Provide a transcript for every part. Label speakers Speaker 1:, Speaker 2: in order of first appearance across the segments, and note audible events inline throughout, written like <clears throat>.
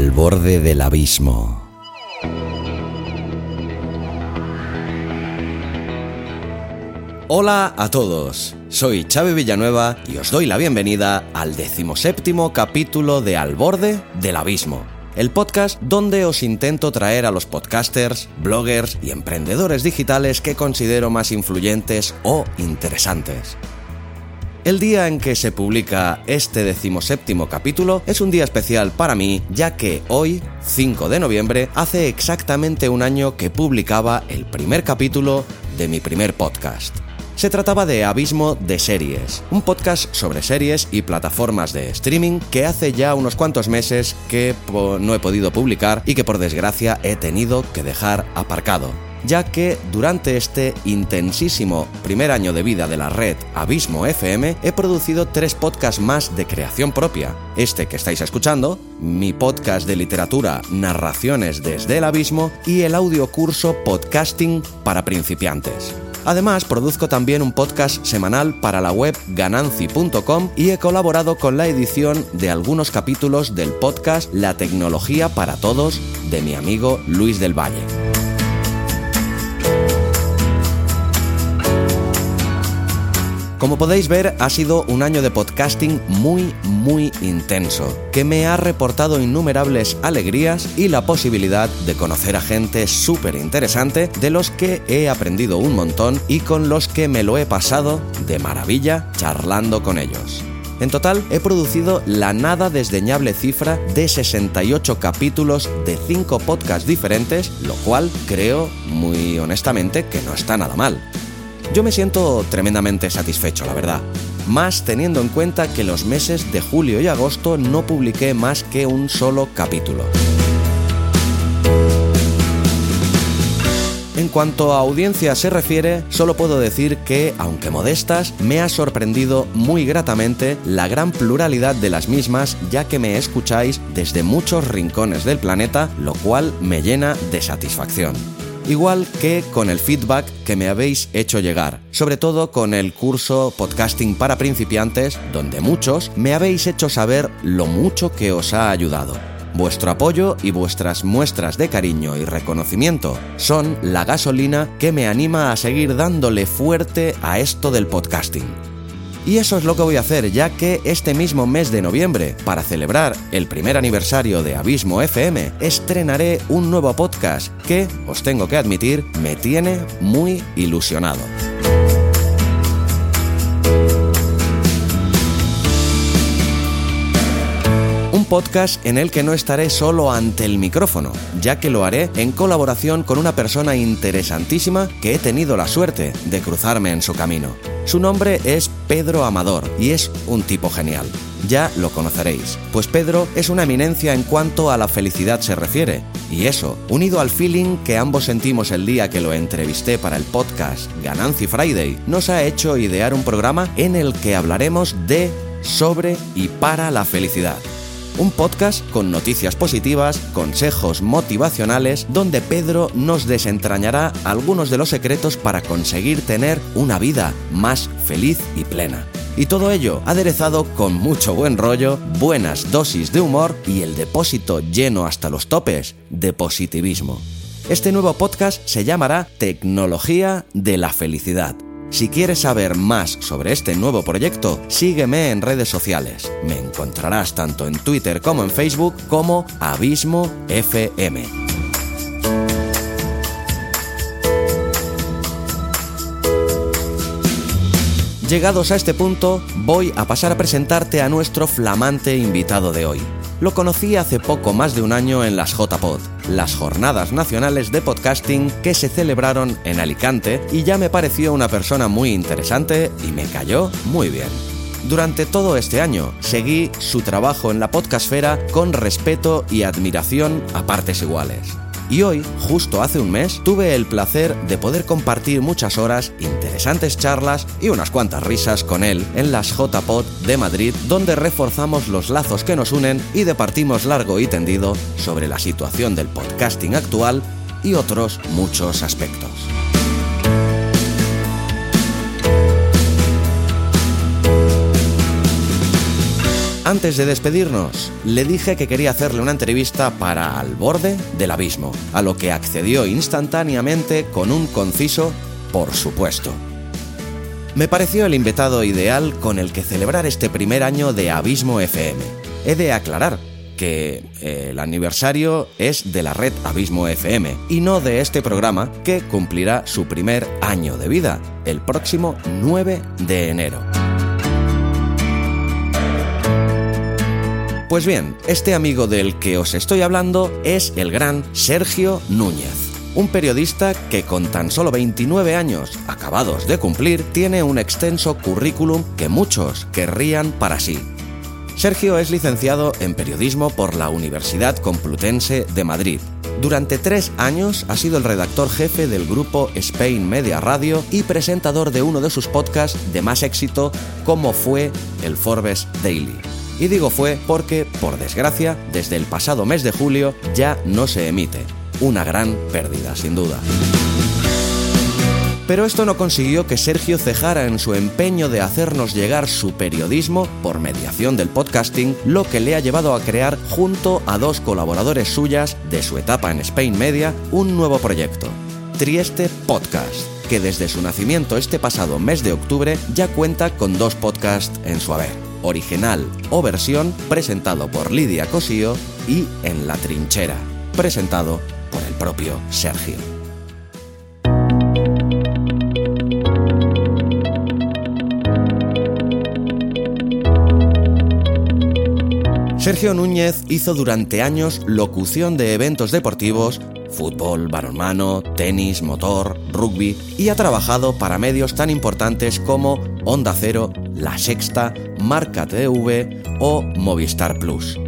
Speaker 1: Al borde del abismo. Hola a todos, soy Xavi Villanueva y os doy la bienvenida al decimoséptimo capítulo de Al borde del abismo, el podcast donde os intento traer a los podcasters, bloggers y emprendedores digitales que considero más influyentes o interesantes. El día en que se publica este decimoséptimo capítulo es un día especial para mí, ya que hoy, 5 de noviembre, hace exactamente un año que publicaba el primer capítulo de mi primer podcast. Se trataba de Abismo de Series, un podcast sobre series y plataformas de streaming que hace ya unos cuantos meses que no he podido publicar y que por desgracia he tenido que dejar aparcado ya que durante este intensísimo primer año de vida de la red Abismo FM he producido tres podcasts más de creación propia. Este que estáis escuchando, mi podcast de literatura Narraciones desde el Abismo y el audiocurso Podcasting para principiantes. Además, produzco también un podcast semanal para la web gananci.com y he colaborado con la edición de algunos capítulos del podcast La tecnología para todos de mi amigo Luis del Valle. Como podéis ver, ha sido un año de podcasting muy, muy intenso, que me ha reportado innumerables alegrías y la posibilidad de conocer a gente súper interesante de los que he aprendido un montón y con los que me lo he pasado de maravilla charlando con ellos. En total he producido la nada desdeñable cifra de 68 capítulos de 5 podcasts diferentes, lo cual creo muy honestamente que no está nada mal. Yo me siento tremendamente satisfecho, la verdad. Más teniendo en cuenta que los meses de julio y agosto no publiqué más que un solo capítulo. En cuanto a audiencia se refiere, solo puedo decir que, aunque modestas, me ha sorprendido muy gratamente la gran pluralidad de las mismas, ya que me escucháis desde muchos rincones del planeta, lo cual me llena de satisfacción igual que con el feedback que me habéis hecho llegar, sobre todo con el curso Podcasting para principiantes, donde muchos me habéis hecho saber lo mucho que os ha ayudado. Vuestro apoyo y vuestras muestras de cariño y reconocimiento son la gasolina que me anima a seguir dándole fuerte a esto del podcasting. Y eso es lo que voy a hacer, ya que este mismo mes de noviembre, para celebrar el primer aniversario de Abismo FM, estrenaré un nuevo podcast que, os tengo que admitir, me tiene muy ilusionado. Podcast en el que no estaré solo ante el micrófono, ya que lo haré en colaboración con una persona interesantísima que he tenido la suerte de cruzarme en su camino. Su nombre es Pedro Amador y es un tipo genial. Ya lo conoceréis, pues Pedro es una eminencia en cuanto a la felicidad se refiere. Y eso, unido al feeling que ambos sentimos el día que lo entrevisté para el podcast Gananci Friday, nos ha hecho idear un programa en el que hablaremos de, sobre y para la felicidad un podcast con noticias positivas, consejos motivacionales, donde Pedro nos desentrañará algunos de los secretos para conseguir tener una vida más feliz y plena. Y todo ello aderezado con mucho buen rollo, buenas dosis de humor y el depósito lleno hasta los topes de positivismo. Este nuevo podcast se llamará Tecnología de la Felicidad si quieres saber más sobre este nuevo proyecto, sígueme en redes sociales. Me encontrarás tanto en Twitter como en Facebook como Abismo FM. Llegados a este punto, voy a pasar a presentarte a nuestro flamante invitado de hoy. Lo conocí hace poco más de un año en las JPod, las Jornadas Nacionales de Podcasting que se celebraron en Alicante y ya me pareció una persona muy interesante y me cayó muy bien. Durante todo este año seguí su trabajo en la podcastfera con respeto y admiración a partes iguales. Y hoy, justo hace un mes, tuve el placer de poder compartir muchas horas, interesantes charlas y unas cuantas risas con él en las JPod de Madrid, donde reforzamos los lazos que nos unen y departimos largo y tendido sobre la situación del podcasting actual y otros muchos aspectos. Antes de despedirnos, le dije que quería hacerle una entrevista para Al borde del abismo, a lo que accedió instantáneamente con un conciso por supuesto. Me pareció el invitado ideal con el que celebrar este primer año de Abismo FM. He de aclarar que eh, el aniversario es de la red Abismo FM y no de este programa que cumplirá su primer año de vida, el próximo 9 de enero. Pues bien, este amigo del que os estoy hablando es el gran Sergio Núñez. Un periodista que con tan solo 29 años acabados de cumplir tiene un extenso currículum que muchos querrían para sí. Sergio es licenciado en periodismo por la Universidad Complutense de Madrid. Durante tres años ha sido el redactor jefe del grupo Spain Media Radio y presentador de uno de sus podcasts de más éxito, como fue el Forbes Daily. Y digo fue porque, por desgracia, desde el pasado mes de julio ya no se emite. Una gran pérdida, sin duda. Pero esto no consiguió que Sergio cejara en su empeño de hacernos llegar su periodismo por mediación del podcasting, lo que le ha llevado a crear, junto a dos colaboradores suyas de su etapa en Spain Media, un nuevo proyecto, Trieste Podcast, que desde su nacimiento este pasado mes de octubre ya cuenta con dos podcasts en su haber original o versión presentado por Lidia Cosío y En la trinchera, presentado por el propio Sergio. Sergio Núñez hizo durante años locución de eventos deportivos, fútbol, balonmano, tenis, motor, rugby y ha trabajado para medios tan importantes como Onda Cero, La Sexta, Marca TV o Movistar Plus.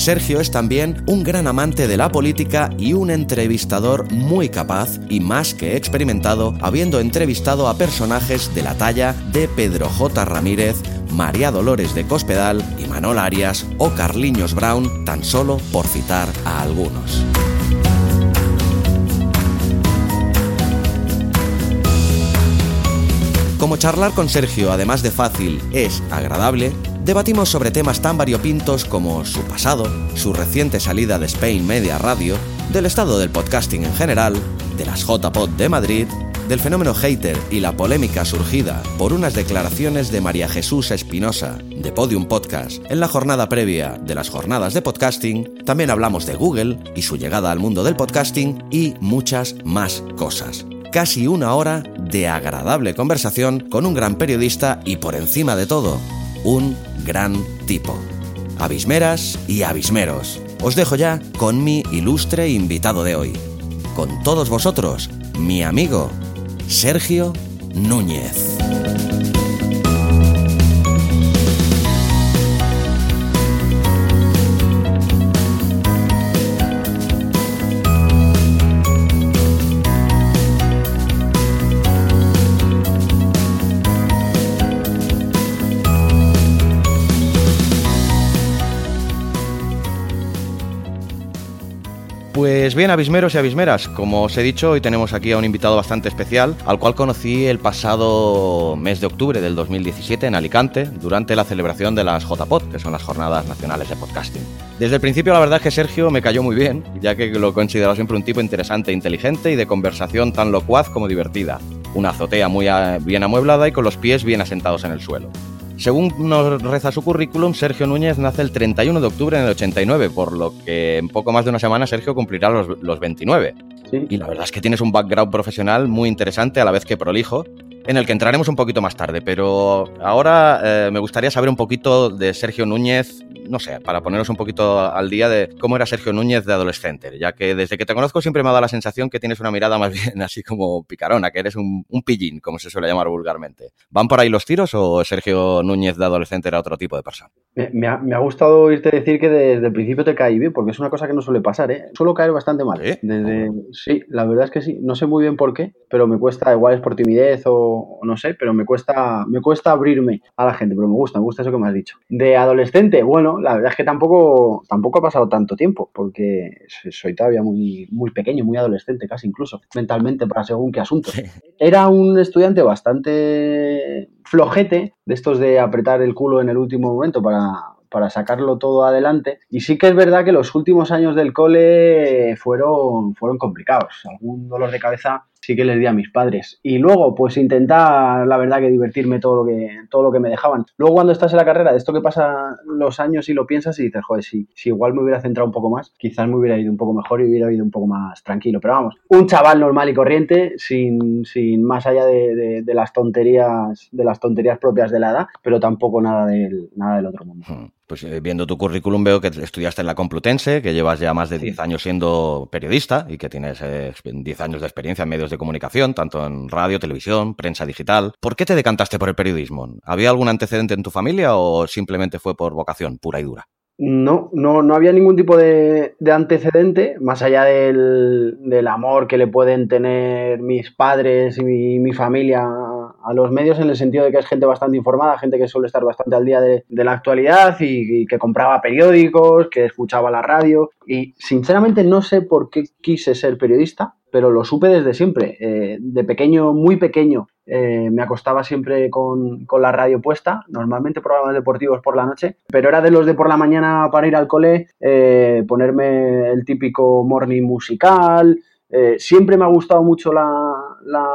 Speaker 1: Sergio es también un gran amante de la política y un entrevistador muy capaz y más que experimentado, habiendo entrevistado a personajes de la talla de Pedro J. Ramírez, María Dolores de Cospedal, y Manol Arias o Carliños Brown, tan solo por citar a algunos. Como charlar con Sergio, además de fácil, es agradable, debatimos sobre temas tan variopintos como su pasado, su reciente salida de Spain Media Radio, del estado del podcasting en general, de las JPod de Madrid, del fenómeno hater y la polémica surgida por unas declaraciones de María Jesús Espinosa de Podium Podcast. En la jornada previa de las jornadas de podcasting, también hablamos de Google y su llegada al mundo del podcasting y muchas más cosas casi una hora de agradable conversación con un gran periodista y por encima de todo, un gran tipo. Abismeras y abismeros. Os dejo ya con mi ilustre invitado de hoy. Con todos vosotros, mi amigo Sergio Núñez. Pues bien, abismeros y abismeras, como os he dicho, hoy tenemos aquí a un invitado bastante especial, al cual conocí el pasado mes de octubre del 2017 en Alicante, durante la celebración de las JPod, que son las Jornadas Nacionales de Podcasting. Desde el principio la verdad es que Sergio me cayó muy bien, ya que lo consideraba siempre un tipo interesante, inteligente y de conversación tan locuaz como divertida. Una azotea muy bien amueblada y con los pies bien asentados en el suelo. Según nos reza su currículum, Sergio Núñez nace el 31 de octubre en el 89, por lo que en poco más de una semana Sergio cumplirá los, 29. Y la verdad es que tienes un background profesional muy interesante a la vez que prolijo. En el que entraremos un poquito más tarde, pero ahora eh, me gustaría saber un poquito de Sergio Núñez, no sé, para ponernos un poquito al día de cómo era Sergio Núñez de adolescente, ya que desde que te conozco siempre me ha dado la sensación que tienes una mirada más <laughs> bien así como picarona, que eres un, pillín, como se suele llamar vulgarmente. ¿Van por ahí los tiros o Sergio Núñez de adolescente era otro tipo de persona?
Speaker 2: Me, ha, gustado oírte decir que desde el principio te caí bien, porque es una cosa que no suele pasar, ¿eh? Suelo caer bastante mal. Desde, sí, la verdad es que sí. No sé muy bien por qué, pero me cuesta, igual es por timidez o, no sé, pero me cuesta, me cuesta abrirme a la gente, pero me gusta, me gusta eso que me has dicho. De adolescente, bueno, la verdad es que tampoco, tampoco ha pasado tanto tiempo, porque soy todavía muy, muy pequeño, muy adolescente, casi incluso, mentalmente, para según qué asunto. Era un estudiante bastante flojete, de estos de apretar el culo en el último momento para, para sacarlo todo adelante. Y sí que es verdad que los últimos años del cole fueron, fueron complicados. Algún dolor de cabeza sí que les di a mis padres. Y luego, pues intentar, la verdad, que divertirme todo lo que, todo lo que me dejaban. Luego, cuando estás en la carrera, de esto que pasa los años y lo piensas y dices, joder, si, si igual me hubiera centrado un poco más, quizás me hubiera ido un poco mejor y hubiera ido un poco más tranquilo. Pero vamos, un chaval normal y corriente, sin, sin más allá de, de, las tonterías, de las tonterías propias de la edad, pero tampoco nada del, nada del otro mundo. Hmm.
Speaker 1: Pues eh, viendo tu currículum veo que estudiaste en la Complutense, que llevas ya más de 10 años siendo periodista y que tienes 10 eh, años de experiencia en medios de comunicación, tanto en radio, televisión, prensa digital. ¿Por qué te decantaste por el periodismo? ¿Había algún antecedente en tu familia o simplemente fue por vocación pura y dura?
Speaker 2: No, no, no había ningún tipo de, antecedente, más allá del, amor que le pueden tener mis padres y mi familia a los medios en el sentido de que es gente bastante informada, gente que suele estar bastante al día de, la actualidad y, que compraba periódicos, que escuchaba la radio. Y sinceramente no sé por qué quise ser periodista, pero lo supe desde siempre. Eh, de pequeño, muy pequeño, eh, me acostaba siempre con, la radio puesta, normalmente programas deportivos por la noche, pero era de los de por la mañana para ir al cole, eh, ponerme el típico morning musical, siempre me ha gustado mucho la,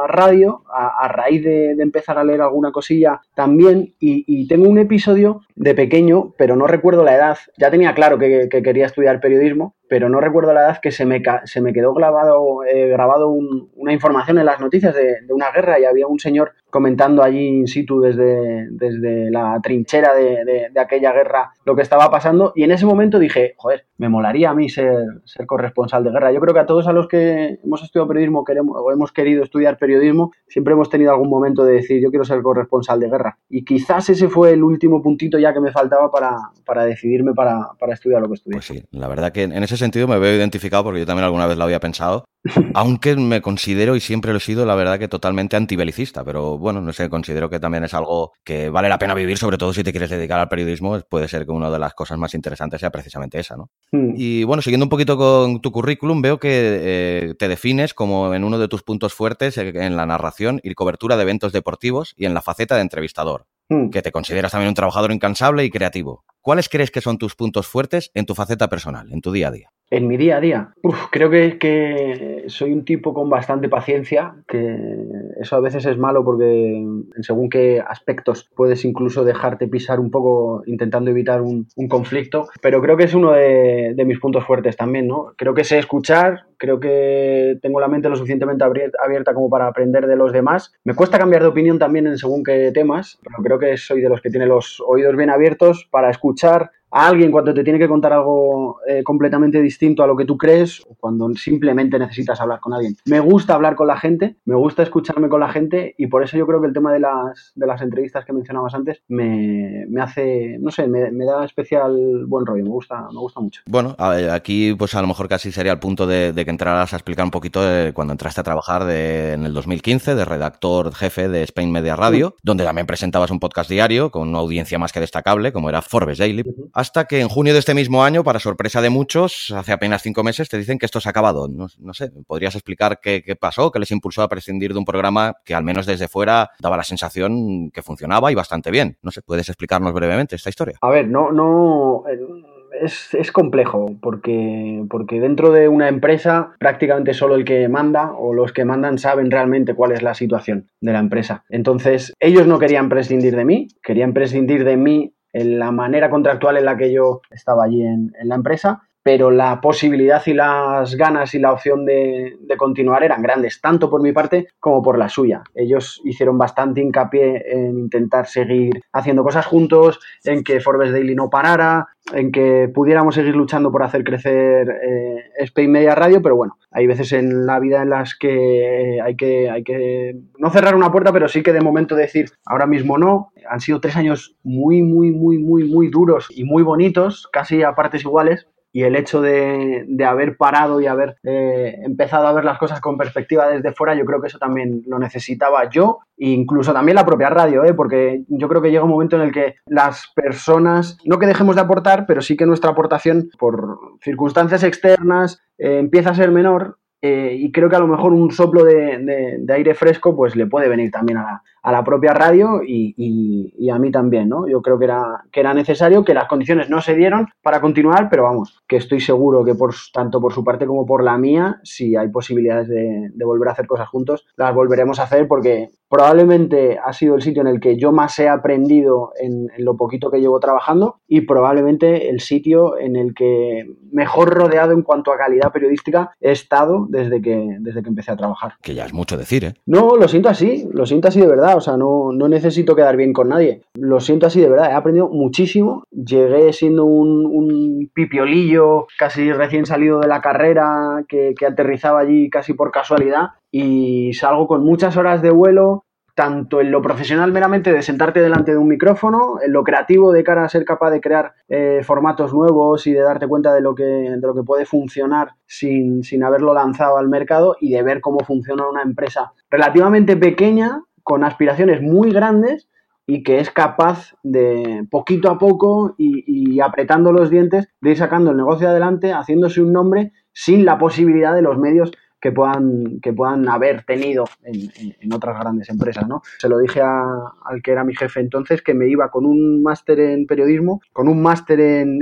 Speaker 2: radio, a, raíz de, empezar a leer alguna cosilla también, y, tengo un episodio de pequeño, pero no recuerdo la edad, ya tenía claro que quería estudiar periodismo, pero no recuerdo la edad que se me, se me quedó grabado, eh, grabado una información en las noticias de, una guerra y había un señor comentando allí in situ desde, desde la trinchera de, aquella guerra lo que estaba pasando y en ese momento dije, joder, me molaría a mí ser, ser corresponsal de guerra. Yo creo que a todos a los que hemos estudiado periodismo queremos, o hemos querido estudiar periodismo, siempre hemos tenido algún momento de decir, yo quiero ser corresponsal de guerra. Y quizás ese fue el último puntito ya que me faltaba para, para decidirme para, para estudiar lo que estudié.
Speaker 1: Pues sí, la verdad que en ese sentido me veo identificado porque yo también alguna vez lo había pensado. <laughs> Aunque me considero y siempre lo he sido, la verdad que totalmente antibelicista, pero bueno, no sé, considero que también es algo que vale la pena vivir, sobre todo si te quieres dedicar al periodismo, puede ser que una de las cosas más interesantes sea precisamente esa, ¿no? Hmm. Y bueno, siguiendo un poquito con tu currículum, veo que eh, te defines como en uno de tus puntos fuertes en la narración y cobertura de eventos deportivos y en la faceta de entrevistador, hmm. que te consideras también un trabajador incansable y creativo. ¿Cuáles crees que son tus puntos fuertes en tu faceta personal, en tu día a día?
Speaker 2: En mi día a día, creo que, que, soy un tipo con bastante paciencia, que eso a veces es malo porque en según qué aspectos puedes incluso dejarte pisar un poco intentando evitar un, conflicto, pero creo que es uno de, mis puntos fuertes también, ¿no? Creo que sé escuchar, creo que tengo la mente lo suficientemente abierta como para aprender de los demás. Me cuesta cambiar de opinión también en según qué temas, pero creo que soy de los que tiene los oídos bien abiertos para escuchar, escuchar a alguien cuando te tiene que contar algo eh, completamente distinto a lo que tú crees o cuando simplemente necesitas hablar con alguien. Me gusta hablar con la gente, me gusta escucharme con la gente y por eso yo creo que el tema de las, de las entrevistas que mencionabas antes me, hace, no sé, me, da especial buen rollo, me gusta, me gusta mucho.
Speaker 1: Bueno, aquí pues a lo mejor casi sería el punto de, que entraras a explicar un poquito de cuando entraste a trabajar en el 2015 de redactor jefe de Spain Media Radio, donde también presentabas un podcast diario con una audiencia más que destacable como era Forbes Daily hasta que en junio de este mismo año, para sorpresa de muchos, hace apenas cinco meses, te dicen que esto se ha acabado. No, sé, ¿podrías explicar qué, pasó, qué les impulsó a prescindir de un programa que al menos desde fuera daba la sensación que funcionaba y bastante bien? No sé, ¿puedes explicarnos brevemente esta historia?
Speaker 2: A ver, no, no... Eh, es, es, complejo porque, porque dentro de una empresa prácticamente solo el que manda o los que mandan saben realmente cuál es la situación de la empresa. Entonces, ellos no querían prescindir de mí, querían prescindir de mí en la manera contractual en la que yo estaba allí en, la empresa, pero la posibilidad y las ganas y la opción de, continuar eran grandes, tanto por mi parte como por la suya. Ellos hicieron bastante hincapié en intentar seguir haciendo cosas juntos, en que Forbes Daily no parara, en que pudiéramos seguir luchando por hacer crecer eh, Spain Media Radio, pero bueno, hay veces en la vida en las que hay que, hay que no cerrar una puerta, pero sí que de momento decir ahora mismo no. Han sido tres años muy, muy, muy, muy, muy duros y muy bonitos, casi a partes iguales, y el hecho de, haber parado y haber eh, empezado a ver las cosas con perspectiva desde fuera, yo creo que eso también lo necesitaba yo e incluso también la propia radio, ¿eh? porque yo creo que llega un momento en el que las personas, no que dejemos de aportar, pero sí que nuestra aportación por circunstancias externas eh, empieza a ser menor eh, y creo que a lo mejor un soplo de, aire fresco pues le puede venir también a la, propia radio y, a mí también, ¿no? Yo creo que era, que era necesario, que las condiciones no se dieron para continuar, pero vamos, que estoy seguro que por tanto por su parte como por la mía, si hay posibilidades de, volver a hacer cosas juntos, las volveremos a hacer porque probablemente ha sido el sitio en el que yo más he aprendido en, en lo poquito que llevo trabajando y probablemente el sitio en el que mejor rodeado en cuanto a calidad periodística he estado desde que, desde que empecé a trabajar.
Speaker 1: Que ya es mucho decir, ¿eh?
Speaker 2: No, lo siento así, lo siento así de verdad, o sea, no, no necesito quedar bien con nadie. Lo siento así de verdad, he aprendido muchísimo. Llegué siendo un, pipiolillo casi recién salido de la carrera que, que aterrizaba allí casi por casualidad y salgo con muchas horas de vuelo, tanto en lo profesional meramente de sentarte delante de un micrófono, en lo creativo de cara a ser capaz de crear eh, formatos nuevos y de darte cuenta de lo que, de lo que puede funcionar sin, sin haberlo lanzado al mercado y de ver cómo funciona una empresa relativamente pequeña, con aspiraciones muy grandes y que es capaz de poquito a poco y, apretando los dientes de ir sacando el negocio adelante, haciéndose un nombre sin la posibilidad de los medios que puedan, que puedan haber tenido en, otras grandes empresas, ¿no? Se lo dije al que era mi jefe entonces que me iba con un máster en periodismo, con un máster en,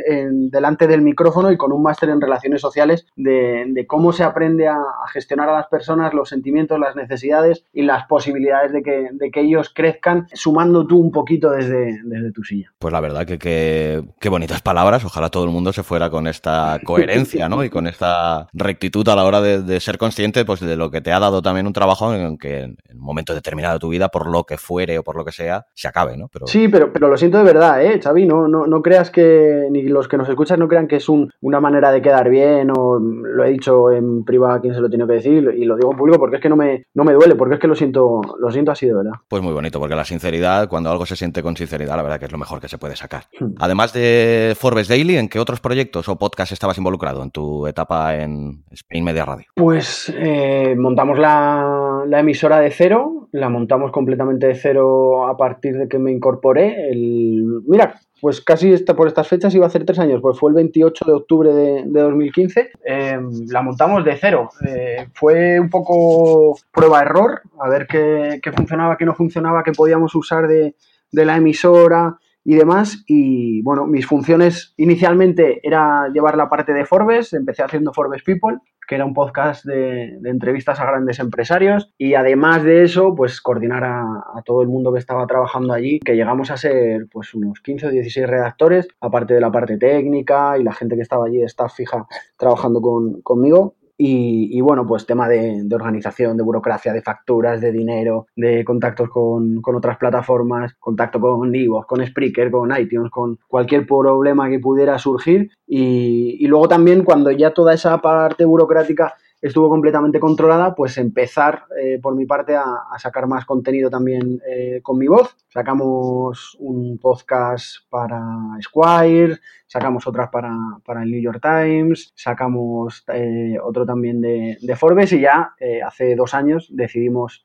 Speaker 2: delante del micrófono y con un máster en relaciones sociales de, cómo se aprende a, gestionar a las personas, los sentimientos, las necesidades y las posibilidades de que, de que ellos crezcan, sumando tú un poquito desde, desde tu silla.
Speaker 1: Pues la verdad que qué bonitas palabras. Ojalá todo el mundo se fuera con esta coherencia, ¿no? <laughs> Y con esta rectitud a la hora de, de ser consciente pues, de lo que te ha dado también un trabajo en que en un momento determinado de tu vida, por lo que fuere o por lo que sea, se acabe, ¿no?
Speaker 2: Pero... Sí, pero, pero lo siento de verdad, ¿eh, Xavi? No, no, no creas que, ni los que nos escuchan no crean que es un, una manera de quedar bien o lo he dicho en privado a quien se lo tiene que decir y lo digo en público porque es que no me, no me duele, porque es que lo siento, lo siento así de verdad.
Speaker 1: Pues muy bonito, porque la sinceridad, cuando algo se siente con sinceridad, la verdad que es lo mejor que se puede sacar. Hmm. Además de Forbes Daily, ¿en qué otros proyectos o podcasts estabas involucrado en tu etapa en Spain Media Radio?
Speaker 2: Pues eh, montamos la, emisora de cero, la montamos completamente de cero a partir de que me incorporé. El, mira, pues casi está, por estas fechas iba a hacer tres años, pues fue el 28 de octubre de, 2015. Eh, la montamos de cero. Eh, fue un poco prueba-error, a ver qué, funcionaba, qué no funcionaba, qué podíamos usar de, de la emisora y demás. Y bueno, mis funciones inicialmente era llevar la parte de Forbes, empecé haciendo Forbes People que era un podcast de, entrevistas a grandes empresarios y además de eso, pues coordinar a, todo el mundo que estaba trabajando allí, que llegamos a ser pues unos 15 o 16 redactores, aparte de la parte técnica y la gente que estaba allí, staff fija, trabajando con, conmigo. Y, bueno, pues tema de, organización, de burocracia, de facturas, de dinero, de contactos con, otras plataformas, contacto con Ivo, con Spreaker, con iTunes, con cualquier problema que pudiera surgir. Y, y luego también cuando ya toda esa parte burocrática estuvo completamente controlada, pues empezar eh, por mi parte a, sacar más contenido también eh, con mi voz. Sacamos un podcast para Squire, sacamos otras para, el New York Times, sacamos eh, otro también de, Forbes y ya hace dos años decidimos,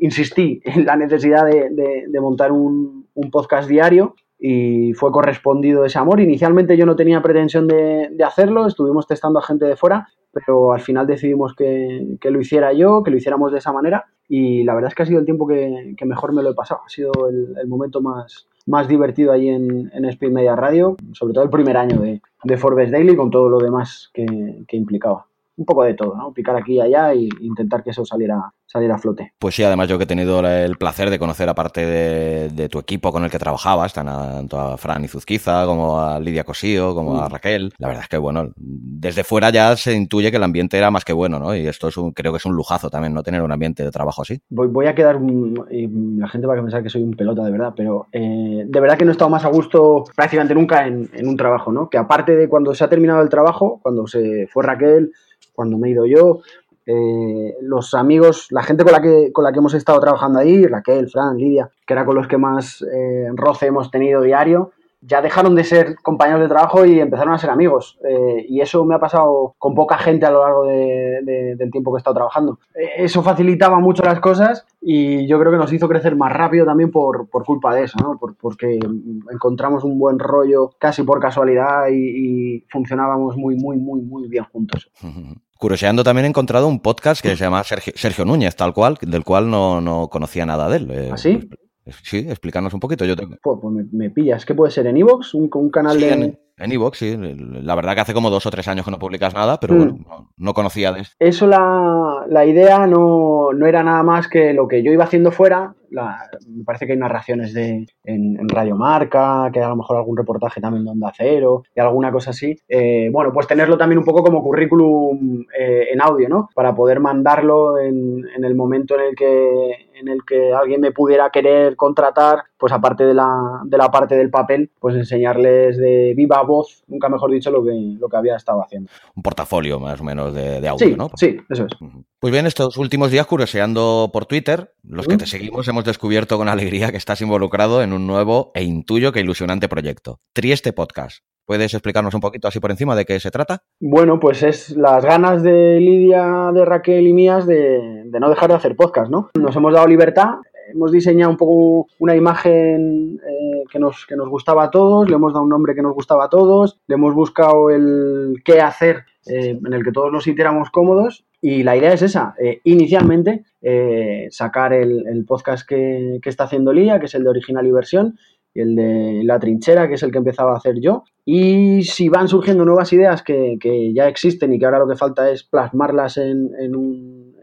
Speaker 2: insistí en la necesidad de, montar un, un podcast diario y fue correspondido ese amor. Inicialmente yo no tenía pretensión de, de, hacerlo, estuvimos testando a gente de fuera, pero al final decidimos que, lo hiciera yo, que lo hiciéramos de esa manera y la verdad es que ha sido el tiempo que, mejor me lo he pasado, ha sido el, momento más, más divertido ahí en, en Speed Media Radio, sobre todo el primer año de, Forbes Daily con todo lo demás que, implicaba. Un poco de todo, ¿no? Picar aquí y allá e intentar que eso saliera, saliera a flote.
Speaker 1: Pues sí, además yo que he tenido el placer de conocer aparte de, de tu equipo con el que trabajabas, tanto a Fran Izuzquiza como a Lidia Cosío, como a mm. Raquel, la verdad es que bueno, desde fuera ya se intuye que el ambiente era más que bueno, ¿no? Y esto es un, creo que es un lujazo también, ¿no? Tener un ambiente de trabajo así.
Speaker 2: Voy, voy a quedar, y la gente va a pensar que soy un pelota de verdad, pero eh, de verdad que no he estado más a gusto prácticamente nunca en, en un trabajo, ¿no? Que aparte de cuando se ha terminado el trabajo, cuando se fue Raquel, cuando me he ido yo, eh, los amigos, la gente con la, que, con la que hemos estado trabajando ahí, Raquel, Fran, Lidia, que era con los que más eh, roce hemos tenido diario, ya dejaron de ser compañeros de trabajo y empezaron a ser amigos. Eh, y eso me ha pasado con poca gente a lo largo del tiempo que he estado trabajando. Eh, eso facilitaba mucho las cosas y yo creo que nos hizo crecer más rápido también por, culpa de eso, ¿no? porque encontramos un buen rollo casi por casualidad y, funcionábamos muy, muy, muy, muy bien juntos. <laughs>
Speaker 1: Curioseando también he encontrado un podcast que se llama Sergio, Núñez, tal cual, del cual no, conocía nada de él.
Speaker 2: ¿Así?
Speaker 1: ¿Ah, Sí, explícanos un poquito. Yo
Speaker 2: Pues, pues me, pillas. ¿Qué puede ser? ¿En Evox? ¿Un, canal de.?
Speaker 1: En Evox, sí. La verdad que hace como dos o tres años que no publicas nada, pero mm. no, conocía de eso.
Speaker 2: Eso, la, la idea no, no, era nada más que lo que yo iba haciendo fuera. Me parece que hay narraciones de, en, Radio Marca, que a lo mejor algún reportaje también de Onda Cero y alguna cosa así. Eh, bueno, pues tenerlo también un poco como currículum eh, en audio, ¿no? Para poder mandarlo en, en el momento en el que en el que alguien me pudiera querer contratar, pues aparte de la, de la parte del papel, pues enseñarles de viva voz, nunca mejor dicho, lo que, lo que había estado haciendo.
Speaker 1: Un portafolio más o menos de, audio,
Speaker 2: sí,
Speaker 1: ¿no?
Speaker 2: Sí, eso es.
Speaker 1: Pues bien, estos últimos días curioseando por Twitter, los que te seguimos hemos descubierto con alegría que estás involucrado en un nuevo e intuyo que ilusionante proyecto, Trieste Podcast. ¿Puedes explicarnos un poquito así por encima de qué se trata?
Speaker 2: Bueno, pues es las ganas de Lidia, de Raquel y mías de, no dejar de hacer podcast, ¿no? Nos hemos dado libertad, hemos diseñado un poco una imagen eh, que, nos, que nos gustaba a todos, le hemos dado un nombre que nos gustaba a todos, le hemos buscado el qué hacer eh, en el que todos nos sintiéramos cómodos y la idea es esa, eh, inicialmente sacar el, podcast que, está haciendo Lidia, que es el de original y versión, y el de La Trinchera, que es el que empezaba a hacer yo. Y si van surgiendo nuevas ideas que, ya existen y que ahora lo que falta es plasmarlas en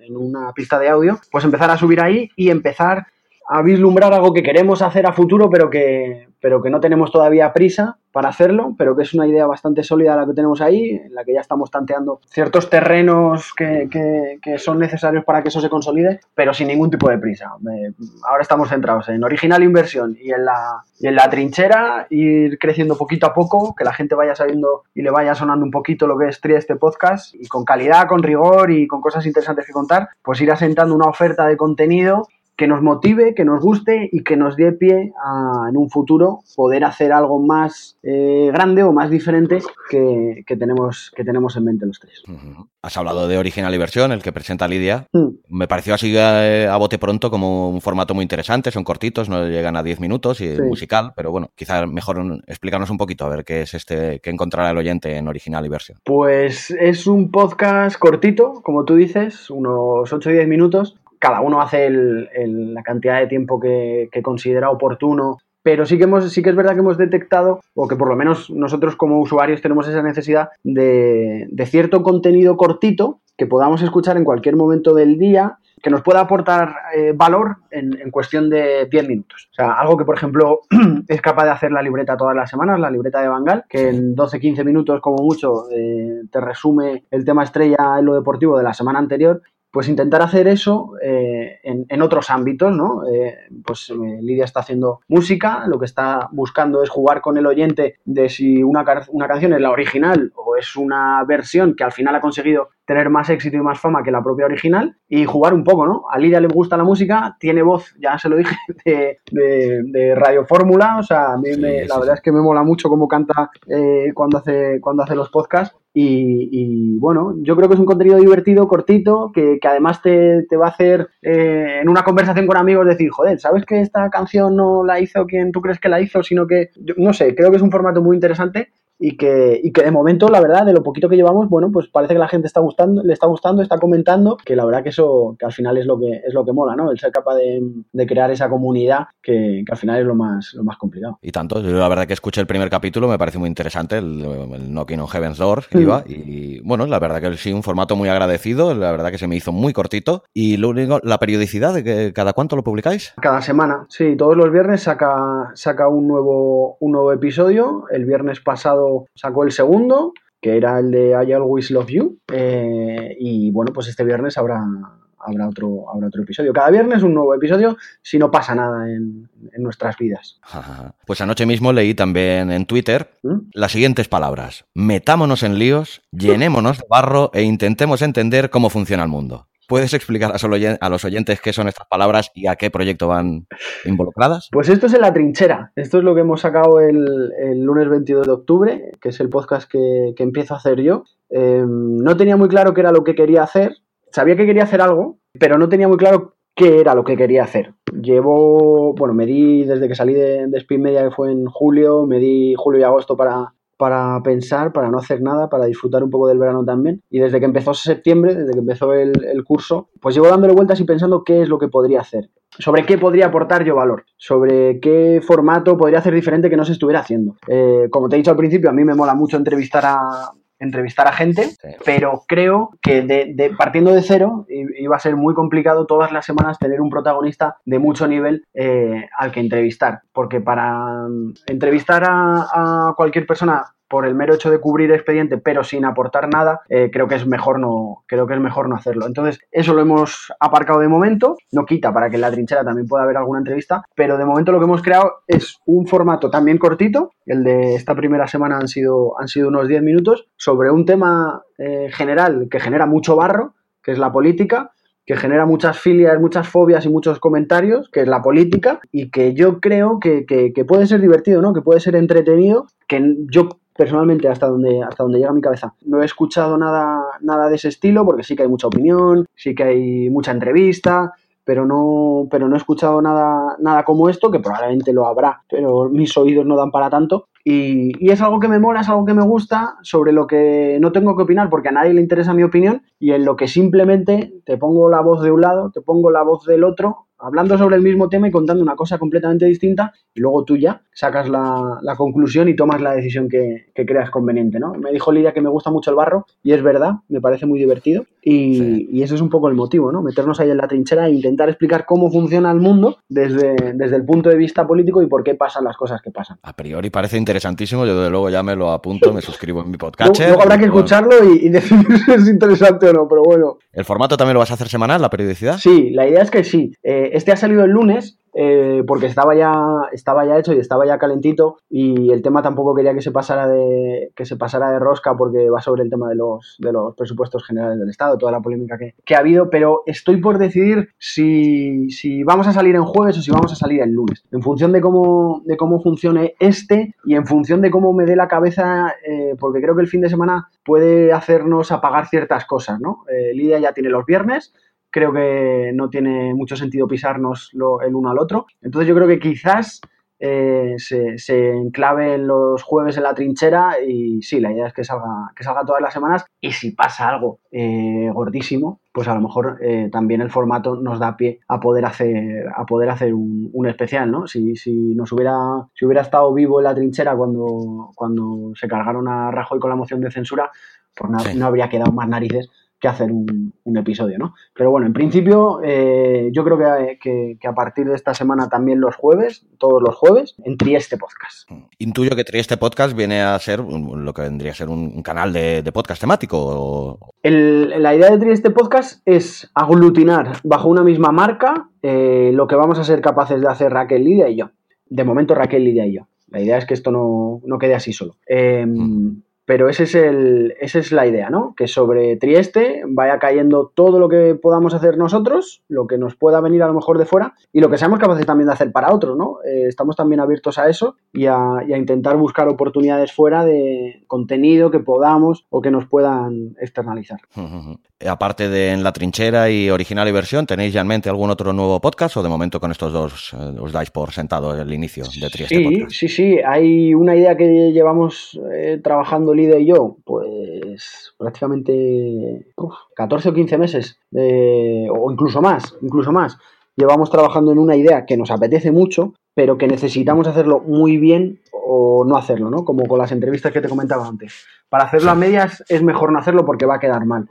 Speaker 2: una pista de audio, pues empezar a subir ahí y empezar a vislumbrar algo que queremos hacer a futuro, pero que, pero que no tenemos todavía prisa para hacerlo, pero que es una idea bastante sólida la que tenemos ahí, en la que ya estamos tanteando ciertos terrenos que, que, son necesarios para que eso se consolide, pero sin ningún tipo de prisa. ahora estamos centrados en original inversión y en, la, en la trinchera, ir creciendo poquito a poco, que la gente vaya sabiendo y le vaya sonando un poquito lo que es este podcast, y con calidad, con rigor y con cosas interesantes que contar, pues ir asentando una oferta de contenido que nos motive, que nos guste y que nos dé pie a, en un futuro poder hacer algo más eh, grande o más diferente que, tenemos, que tenemos en mente los tres.
Speaker 1: Has hablado de original y versión, el que presenta Lidia. Mm. Me pareció así eh, a, bote pronto como un formato muy interesante, son cortitos, no llegan a 10 minutos y musical, pero bueno, quizás mejor explicarnos un poquito a ver qué es este, qué encontrará el oyente en original y versión.
Speaker 2: Pues es un podcast cortito, como tú dices, unos 8 o 10 minutos, cada uno hace la cantidad de tiempo que, considera oportuno pero sí que, hemos, sí que es verdad que hemos detectado, o que por lo menos nosotros como usuarios tenemos esa necesidad de, cierto contenido cortito que podamos escuchar en cualquier momento del día, que nos pueda aportar eh, valor en, cuestión de 10 minutos. O sea, algo que, por ejemplo, <clears throat> es capaz de hacer la libreta todas las semanas, la libreta de Bangal, que en 12-15 minutos como mucho eh, te resume el tema estrella en lo deportivo de la semana anterior pues intentar hacer eso eh, en, otros ámbitos, ¿no? Eh, pues eh, Lidia está haciendo música, lo que está buscando es jugar con el oyente de si una, una canción es la original o es una versión que al final ha conseguido tener más éxito y más fama que la propia original y jugar un poco, ¿no? A Lidia le gusta la música, tiene voz, ya se lo dije, <laughs> de, de, Radio Fórmula, o sea, a mí la verdad es que me mola mucho cómo canta cuando, hace, cuando hace los podcasts y, bueno, yo creo que es un contenido divertido, cortito, que, además te, va a hacer eh, en una conversación con amigos decir, joder, ¿sabes que esta canción no la hizo quien tú crees que la hizo, sino que, no sé, creo que es un formato muy interesante y que, y que de momento, la verdad, de lo poquito que llevamos, bueno, pues parece que la gente está gustando, le está gustando, está comentando, que la verdad que eso, que al final es lo que, es lo que mola, ¿no? El ser capaz de, de crear esa comunidad que, que, al final es lo más, lo más complicado.
Speaker 1: Y tanto, yo la verdad que escuché el primer capítulo, me parece muy interesante, el, el Knocking on Heaven's Door, que iba, y bueno, la verdad que sí, un formato muy agradecido, la verdad que se me hizo muy cortito, y lo único, la periodicidad de que cada cuánto lo publicáis?
Speaker 2: Cada semana, sí, todos los viernes saca, saca un nuevo, un nuevo episodio, el viernes pasado sacó el segundo, que era el de I Always Love You. Eh, y bueno, pues este viernes habrá, habrá, otro, habrá otro episodio. Cada viernes un nuevo episodio si no pasa nada en, en nuestras vidas.
Speaker 1: Pues anoche mismo leí también en Twitter ¿Mm? las siguientes palabras. Metámonos en líos, llenémonos de barro e intentemos entender cómo funciona el mundo. ¿Puedes explicar a los oyentes qué son estas palabras y a qué proyecto van involucradas?
Speaker 2: Pues esto es en la trinchera. Esto es lo que hemos sacado el, lunes 22 de octubre, que es el podcast que, que empiezo a hacer yo. Eh, no tenía muy claro qué era lo que quería hacer. Sabía que quería hacer algo, pero no tenía muy claro qué era lo que quería hacer. Llevo, bueno, me di desde que salí de, de Spin Media, que fue en julio, me di julio y agosto para, para pensar, para no hacer nada, para disfrutar un poco del verano también. Y desde que empezó septiembre, desde que empezó el, curso, pues llevo dándole vueltas y pensando qué es lo que podría hacer, sobre qué podría aportar yo valor, sobre qué formato podría hacer diferente que no se estuviera haciendo. Eh, como te he dicho al principio, a mí me mola mucho entrevistar a, entrevistar a gente, sí. pero creo que de, de, partiendo de cero iba a ser muy complicado todas las semanas tener un protagonista de mucho nivel eh, al que entrevistar, porque para entrevistar a, a cualquier persona por el mero hecho de cubrir expediente, pero sin aportar nada, eh, creo que es mejor no, creo que es mejor no hacerlo. Entonces, eso lo hemos aparcado de momento, no quita para que en la trinchera también pueda haber alguna entrevista, pero de momento lo que hemos creado es un formato también cortito, el de esta primera semana han sido, han sido unos 10 minutos, sobre un tema eh, general que genera mucho barro, que es la política, que genera muchas filias, muchas fobias y muchos comentarios, que es la política, y que yo creo que, que, que puede ser divertido, ¿no? Que puede ser entretenido, que yo personalmente hasta donde, hasta donde llega mi cabeza. No he escuchado nada, nada de ese estilo porque sí que hay mucha opinión, sí que hay mucha entrevista, pero no, pero no he escuchado nada, nada como esto, que probablemente lo habrá, pero mis oídos no dan para tanto. Y, y, es algo que me mola, es algo que me gusta, sobre lo que no tengo que opinar porque a nadie le interesa mi opinión y en lo que simplemente te pongo la voz de un lado, te pongo la voz del otro hablando sobre el mismo tema y contando una cosa completamente distinta y luego tú ya sacas la, la conclusión y tomas la decisión que, que, creas conveniente, ¿no? Me dijo Lidia que me gusta mucho el barro y es verdad, me parece muy divertido y, sí. y ese es un poco el motivo, ¿no? Meternos ahí en la trinchera e intentar explicar cómo funciona el mundo desde, desde el punto de vista político y por qué pasan las cosas que pasan.
Speaker 1: A priori parece interesantísimo, yo desde luego ya me lo apunto, me suscribo en mi <laughs> podcast.
Speaker 2: Luego, habrá que escucharlo y, y decir <laughs> si es interesante o no, pero bueno.
Speaker 1: ¿El formato también lo vas a hacer semanal, la periodicidad?
Speaker 2: Sí, la idea es que sí. Eh, este ha salido el lunes eh, porque estaba ya, estaba ya hecho y estaba ya calentito y el tema tampoco quería que se pasara de, que se pasara de rosca porque va sobre el tema de los, de los presupuestos generales del Estado, toda la polémica que, que ha habido, pero estoy por decidir si, si, vamos a salir en jueves o si vamos a salir el lunes, en función de cómo, de cómo funcione este y en función de cómo me dé la cabeza, eh, porque creo que el fin de semana puede hacernos apagar ciertas cosas, ¿no? Eh, Lidia ya tiene los viernes, creo que no tiene mucho sentido pisarnos lo, el uno al otro. Entonces yo creo que quizás eh, se, se, enclave los jueves en la trinchera y sí, la idea es que salga, que salga todas las semanas y si pasa algo eh, gordísimo, pues a lo mejor eh, también el formato nos da pie a poder hacer, a poder hacer un, un especial, ¿no? Si, si, nos hubiera, si hubiera estado vivo en la trinchera cuando, cuando se cargaron a Rajoy con la moción de censura, pues no, sí. no habría quedado más narices que hacer un, un, episodio, ¿no? Pero bueno, en principio eh, yo creo que, que, que, a partir de esta semana también los jueves, todos los jueves, en Trieste Podcast.
Speaker 1: Intuyo que Trieste Podcast viene a ser lo que vendría a ser un, un canal de, de, podcast temático. O...
Speaker 2: El, la idea de Trieste Podcast es aglutinar bajo una misma marca eh, lo que vamos a ser capaces de hacer Raquel, Lidia y yo. De momento Raquel, Lidia y yo. La idea es que esto no, no quede así solo. Eh, mm pero ese es el, esa es la idea, ¿no? Que sobre Trieste vaya cayendo todo lo que podamos hacer nosotros, lo que nos pueda venir a lo mejor de fuera y lo que seamos capaces también de hacer para otros, ¿no? Eh, estamos también abiertos a eso y a, y a, intentar buscar oportunidades fuera de contenido que podamos o que nos puedan externalizar.
Speaker 1: Aparte de En la Trinchera y Original y Versión, ¿tenéis ya en mente algún otro nuevo podcast o de momento con estos dos eh, os dais por sentado el inicio de Trieste
Speaker 2: Sí, sí, sí. Hay una idea que llevamos eh, trabajando Lide y yo, pues prácticamente 14 o 15 meses, o incluso más, incluso más. Llevamos trabajando en una idea que nos apetece mucho, pero que necesitamos hacerlo muy bien o no hacerlo, ¿no? Como con las entrevistas que te comentaba antes. Para hacerlo a medias es mejor no hacerlo porque va a quedar mal.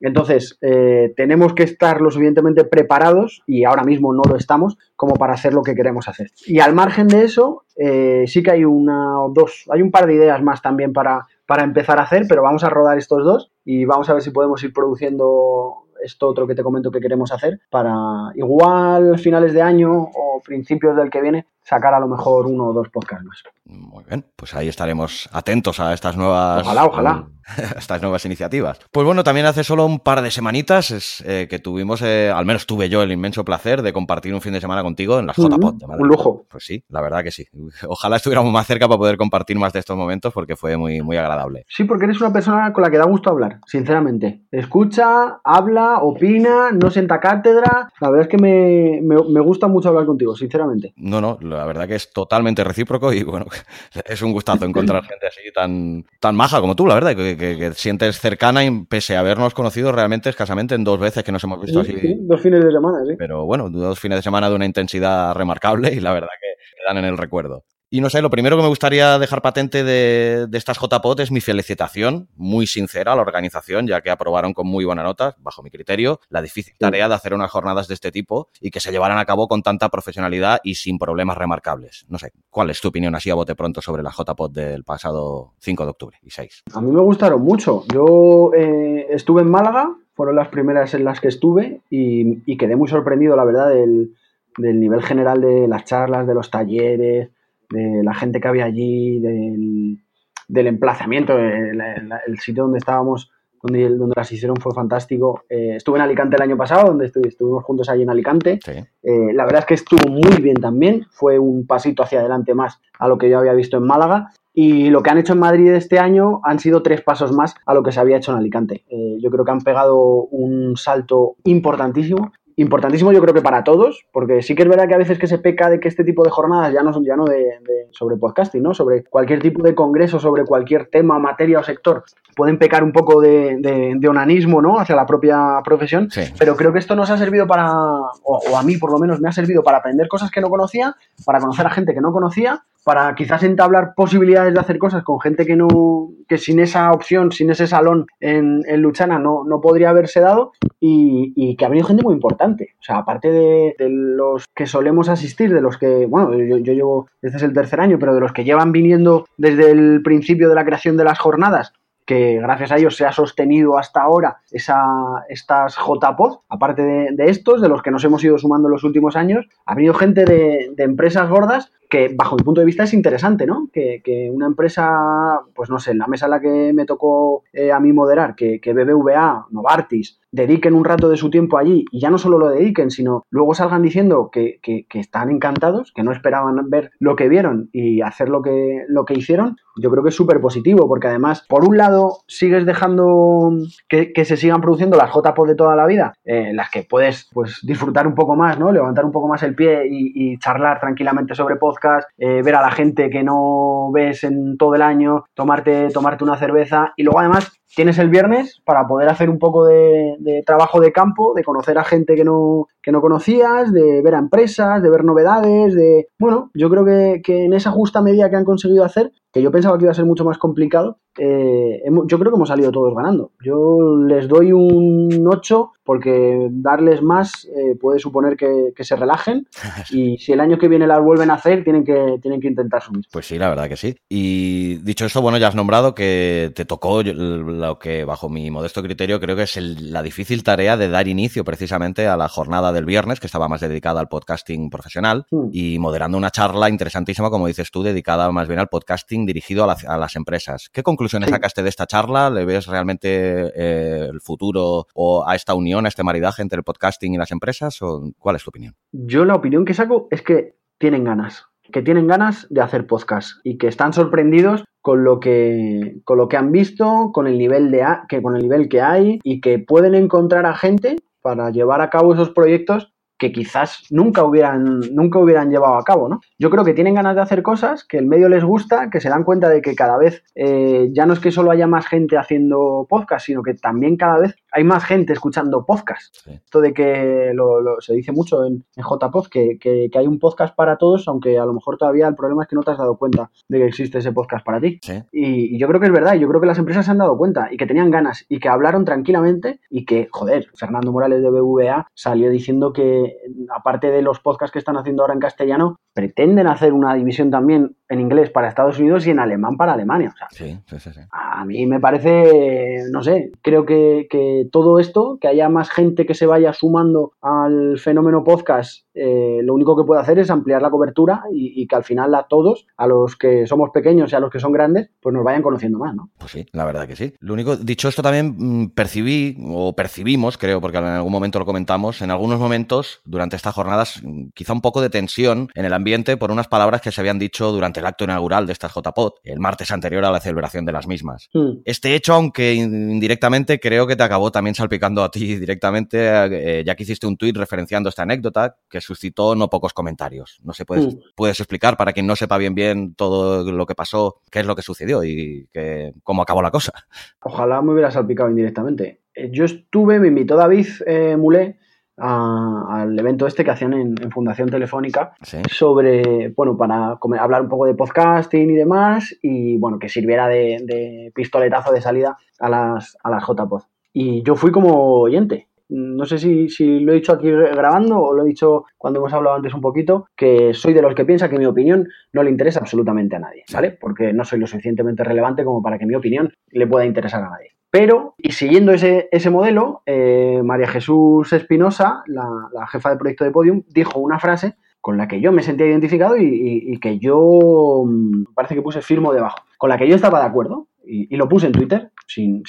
Speaker 2: Entonces, eh, tenemos que estar lo suficientemente preparados, y ahora mismo no lo estamos, como para hacer lo que queremos hacer. Y al margen de eso, eh, sí que hay una o dos, hay un par de ideas más también para, para empezar a hacer, pero vamos a rodar estos dos y vamos a ver si podemos ir produciendo esto otro que te comento que queremos hacer para igual finales de año o principios del que viene sacar a lo mejor uno o dos podcasts más.
Speaker 1: Muy bien, pues ahí estaremos atentos a estas nuevas.
Speaker 2: Ojalá, ojalá. <laughs>
Speaker 1: estas nuevas iniciativas. Pues bueno, también hace solo un par de semanitas es, eh, que tuvimos, eh, al menos tuve yo el inmenso placer de compartir un fin de semana contigo en las JPod.
Speaker 2: un lujo.
Speaker 1: Pues sí, la verdad que sí. <laughs> Ojalá estuviéramos más cerca para poder compartir más de estos momentos porque fue muy, muy agradable.
Speaker 2: Sí, porque eres una persona con la que da gusto hablar, sinceramente. Escucha, habla, opina, no sienta cátedra. La verdad es que me, me gusta mucho hablar contigo, sinceramente.
Speaker 1: No, no, la verdad que es totalmente recíproco y bueno, <laughs> es un gustazo encontrar gente así tan, tan maja como tú, la verdad, que, que, sientes cercana y pese a habernos conocido realmente escasamente en dos veces que nos hemos visto así.
Speaker 2: dos fines de semana, sí.
Speaker 1: Pero bueno, dos fines de semana de una intensidad remarcable y la verdad que quedan en el recuerdo. Y no sé, lo primero que me gustaría dejar patente de, estas JPOT es mi felicitación muy sincera a la organización, ya que aprobaron con muy buena nota, bajo mi criterio, la difícil tarea de hacer unas jornadas de este tipo y que se llevaran a cabo con tanta profesionalidad y sin problemas remarcables. No sé, ¿cuál es tu opinión así a bote pronto sobre la JPOT del pasado 5 de octubre y 6?
Speaker 2: A mí me gustaron mucho. Yo eh, estuve en Málaga, fueron las primeras en las que estuve y, quedé muy sorprendido, la verdad, del, del nivel general de las charlas, de los talleres de la gente que había allí, del, emplazamiento, el, sitio donde estábamos, donde, donde las hicieron fue fantástico. Eh, estuve en Alicante el año pasado, donde estuvimos juntos allí en Alicante. Eh, la verdad es que estuvo muy bien también, fue un pasito hacia adelante más a lo que yo había visto en Málaga. Y lo que han hecho en Madrid este año han sido tres pasos más a lo que se había hecho en Alicante. Eh, yo creo que han pegado un salto importantísimo importantísimo yo creo que para todos, porque sí que es verdad que a veces que se peca de que este tipo de jornadas ya no son ya no de, sobre podcasting, ¿no? Sobre cualquier tipo de congreso, sobre cualquier tema, materia o sector, pueden pecar un poco de, de onanismo, ¿no? Hacia la propia profesión, pero creo que esto nos ha servido para, o a mí por lo menos me ha servido para aprender cosas que no conocía, para conocer a gente que no conocía para quizás entablar posibilidades de hacer cosas con gente que no, que sin esa opción, sin ese salón en, en Luchana no, no podría haberse dado y, que ha venido gente muy importante. O sea, aparte de, los que solemos asistir, de los que, bueno, yo, llevo, este es el tercer año, pero de los que llevan viniendo desde el principio de la creación de las jornadas, que gracias a ellos se ha sostenido hasta ahora esa, estas JPOD, aparte de, estos, de los que nos hemos ido sumando en los últimos años, ha venido gente de empresas gordas que bajo mi punto de vista es interesante, ¿no? Que, una empresa, pues no sé, en la mesa en la que me tocó eh, a mí moderar, que, que BBVA, Novartis, dediquen un rato de su tiempo allí y ya no solo lo dediquen, sino luego salgan diciendo que, están encantados, que no esperaban ver lo que vieron y hacer lo que, lo que hicieron, yo creo que es súper positivo, porque además, por un lado, sigues dejando que, se sigan produciendo las JPOD de toda la vida, eh, las que puedes pues, disfrutar un poco más, ¿no? Levantar un poco más el pie y, y charlar tranquilamente sobre podcast eh, ver a la gente que no ves en todo el año, tomarte, tomarte una cerveza y luego además tienes el viernes para poder hacer un poco de, trabajo de campo, de conocer a gente que no, que no conocías, de ver a empresas, de ver novedades, de... Bueno, yo creo que, que en esa justa medida que han conseguido hacer, que yo pensaba que iba a ser mucho más complicado, eh, yo creo que hemos salido todos ganando. Yo les doy un 8 porque darles más eh, puede suponer que, se relajen <laughs> y si el año que viene las vuelven a hacer tienen que, tienen que intentar subir.
Speaker 1: Pues sí, la verdad que sí. Y dicho eso, bueno, ya has nombrado que te tocó lo que bajo mi modesto criterio creo que es la difícil tarea de dar inicio precisamente a la jornada del viernes que estaba más dedicada al podcasting profesional y moderando una charla interesantísima, como dices tú, dedicada más bien al podcasting dirigido a, las empresas. ¿Qué conclusiones sacaste de esta charla? ¿Le ves realmente eh, el futuro o a esta unión, a este maridaje entre el podcasting y las empresas? ¿O cuál es tu opinión?
Speaker 2: Yo la opinión que saco es que tienen ganas. Que tienen ganas de hacer podcast y que están sorprendidos con lo que, con lo que han visto, con el, nivel de, que, con el nivel que hay y que pueden encontrar a gente para llevar a cabo esos proyectos que quizás nunca hubieran, nunca hubieran llevado a cabo, ¿no? Yo creo que tienen ganas de hacer cosas, que el medio les gusta, que se dan cuenta de que cada vez eh, ya no es que solo haya más gente haciendo podcast, sino que también cada vez hay más gente escuchando podcast. Esto de que lo, se dice mucho en, en JPod, que, que, hay un podcast para todos, aunque a lo mejor todavía el problema es que no te has dado cuenta de que existe ese podcast para ti. Y, y, yo creo que es verdad, yo creo que las empresas se han dado cuenta y que tenían ganas y que hablaron tranquilamente y que, joder, Fernando Morales de BVA salió diciendo que aparte de los podcasts que están haciendo ahora en castellano, pretenden hacer una división también en inglés para Estados Unidos y en alemán para Alemania. sí, sí, sí, A mí me parece, no sé, creo que, todo esto, que haya más gente que se vaya sumando al fenómeno podcast, eh, lo único que puede hacer es ampliar la cobertura y, que al final a todos, a los que somos pequeños y a los que son grandes, pues nos vayan conociendo más, ¿no?
Speaker 1: Pues sí, la verdad que sí. Lo único, dicho esto también mm, percibí o percibimos, creo, porque en algún momento lo comentamos, en algunos momentos durante estas jornadas mm, quizá un poco de tensión en el ambiente por unas palabras que se habían dicho durante el acto inaugural de estas JPOT, el martes anterior a la celebración de las mismas. Hmm. Este hecho, aunque indirectamente, creo que te acabó también salpicando a ti <laughs> directamente, eh, ya que hiciste un tuit referenciando esta anécdota que suscitó no pocos comentarios. No sé, puedes, hmm. puedes explicar para quien no sepa bien bien todo lo que pasó, qué es lo que sucedió y que, cómo acabó la cosa.
Speaker 2: Ojalá me hubiera salpicado indirectamente. Eh, yo estuve, me invitó David eh, Mulé al evento este que hacían en, Fundación Telefónica sobre, bueno, para hablar un poco de podcasting y demás y, bueno, que sirviera de, pistoletazo de salida a las, a las JPod. Y yo fui como oyente. No sé si, si, lo he dicho aquí grabando o lo he dicho cuando hemos hablado antes un poquito, que soy de los que piensa que mi opinión no le interesa absolutamente a nadie, ¿vale? Porque no soy lo suficientemente relevante como para que mi opinión le pueda interesar a nadie. Pero, y siguiendo ese, ese modelo, eh, María Jesús Espinosa, la, jefa de proyecto de Podium, dijo una frase con la que yo me sentía identificado y, que yo mm, parece que puse firmo debajo, con la que yo estaba de acuerdo y, lo puse en Twitter sin,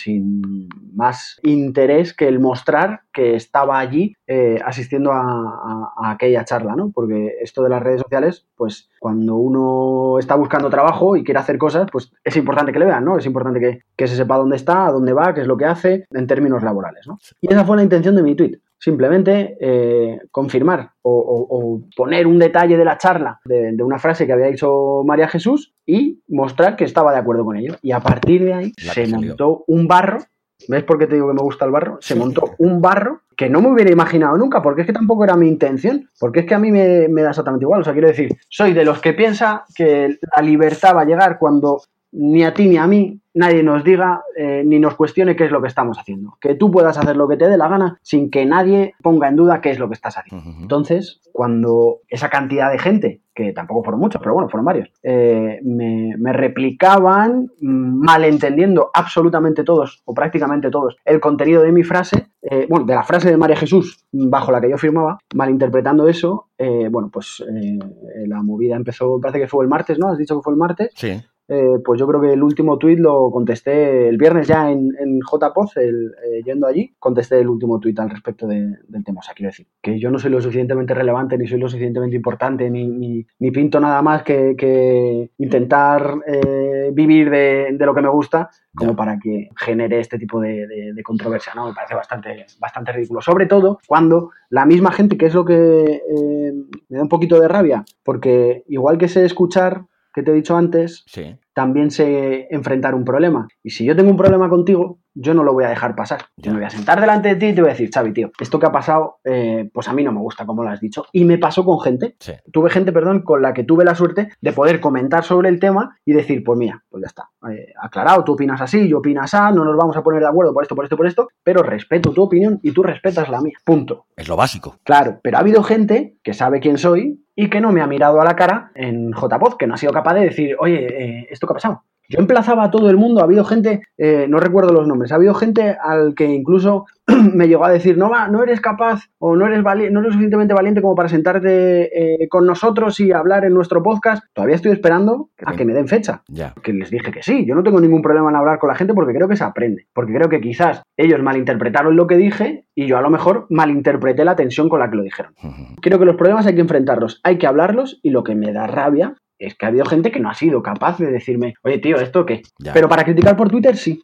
Speaker 2: más interés que el mostrar que estaba allí eh, asistiendo a, aquella charla, ¿no? Porque esto de las redes sociales, pues cuando uno está buscando trabajo y quiere hacer cosas, pues es importante que le vean, ¿no? Es importante que, que se sepa dónde está, a dónde va, qué es lo que hace en términos laborales, ¿no? Y esa fue la intención de mi tweet simplemente eh, confirmar o, poner un detalle de la charla de, una frase que había dicho María Jesús y mostrar que estaba de acuerdo con ello. Y a partir de ahí se montó un barro. ¿Ves por qué te digo que me gusta el barro? Se montó un barro que no me hubiera imaginado nunca, porque es que tampoco era mi intención, porque es que a mí me, me da exactamente igual. O sea, quiero decir, soy de los que piensa que la libertad va a llegar cuando ni a ti ni a mí nadie nos diga eh, ni nos cuestione qué es lo que estamos haciendo. Que tú puedas hacer lo que te dé la gana sin que nadie ponga en duda qué es lo que estás haciendo. Entonces, cuando esa cantidad de gente, que tampoco fueron muchos, pero bueno, fueron varios, eh, me, replicaban mm, malentendiendo absolutamente todos o prácticamente todos el contenido de mi frase, eh, bueno, de la frase de María Jesús bajo la que yo firmaba, malinterpretando eso, bueno, pues la movida empezó, parece que fue el martes, ¿no? Has dicho que fue el martes.
Speaker 1: Sí.
Speaker 2: Eh, pues yo creo que el último tuit lo contesté el viernes ya en, en JPOZ, el, eh, yendo allí, contesté el último tuit al respecto del tema. O sea, quiero decir, que yo no soy lo suficientemente relevante, ni soy lo suficientemente importante, ni, ni, pinto nada más que, intentar eh, vivir de, lo que me gusta como para que genere este tipo de, controversia, ¿no? Me parece bastante, bastante ridículo. Sobre todo cuando la misma gente, que es lo que me da un poquito de rabia, porque igual que sé escuchar que te he dicho antes, también sé enfrentar un problema. Y si yo tengo un problema contigo, yo no lo voy a dejar pasar. Yo me voy a sentar delante de ti y te voy a decir, Xavi, tío, esto que ha pasado, eh, pues a mí no me gusta, como lo has dicho. Y me pasó con gente. Tuve gente, perdón, con la que tuve la suerte de poder comentar sobre el tema y decir, pues mira, pues ya está. Eh, aclarado, tú opinas así, yo opinas así, no nos vamos a poner de acuerdo por esto, por esto, por esto, pero respeto tu opinión y tú respetas la mía. Punto.
Speaker 1: Es lo básico.
Speaker 2: Claro, pero ha habido gente que sabe quién soy y que no me ha mirado a la cara en JPod, que no ha sido capaz de decir, oye, eh, ¿esto qué ha pasado? Yo emplazaba a todo el mundo, ha habido gente, eh, no recuerdo los nombres, ha habido gente al que incluso <clears throat> me llegó a decir, no va, no eres capaz o no eres, no eres suficientemente valiente como para sentarte eh, con nosotros y hablar en nuestro podcast. Todavía estoy esperando a que me den fecha.
Speaker 1: Ya.
Speaker 2: Que les dije que sí, yo no tengo ningún problema en hablar con la gente porque creo que se aprende. Porque creo que quizás ellos malinterpretaron lo que dije y yo a lo mejor malinterpreté la tensión con la que lo dijeron. Creo que los problemas hay que enfrentarlos, hay que hablarlos y lo que me da rabia es que ha habido gente que no ha sido capaz de decirme, oye, tío, ¿esto qué? Pero para criticar por Twitter, sí.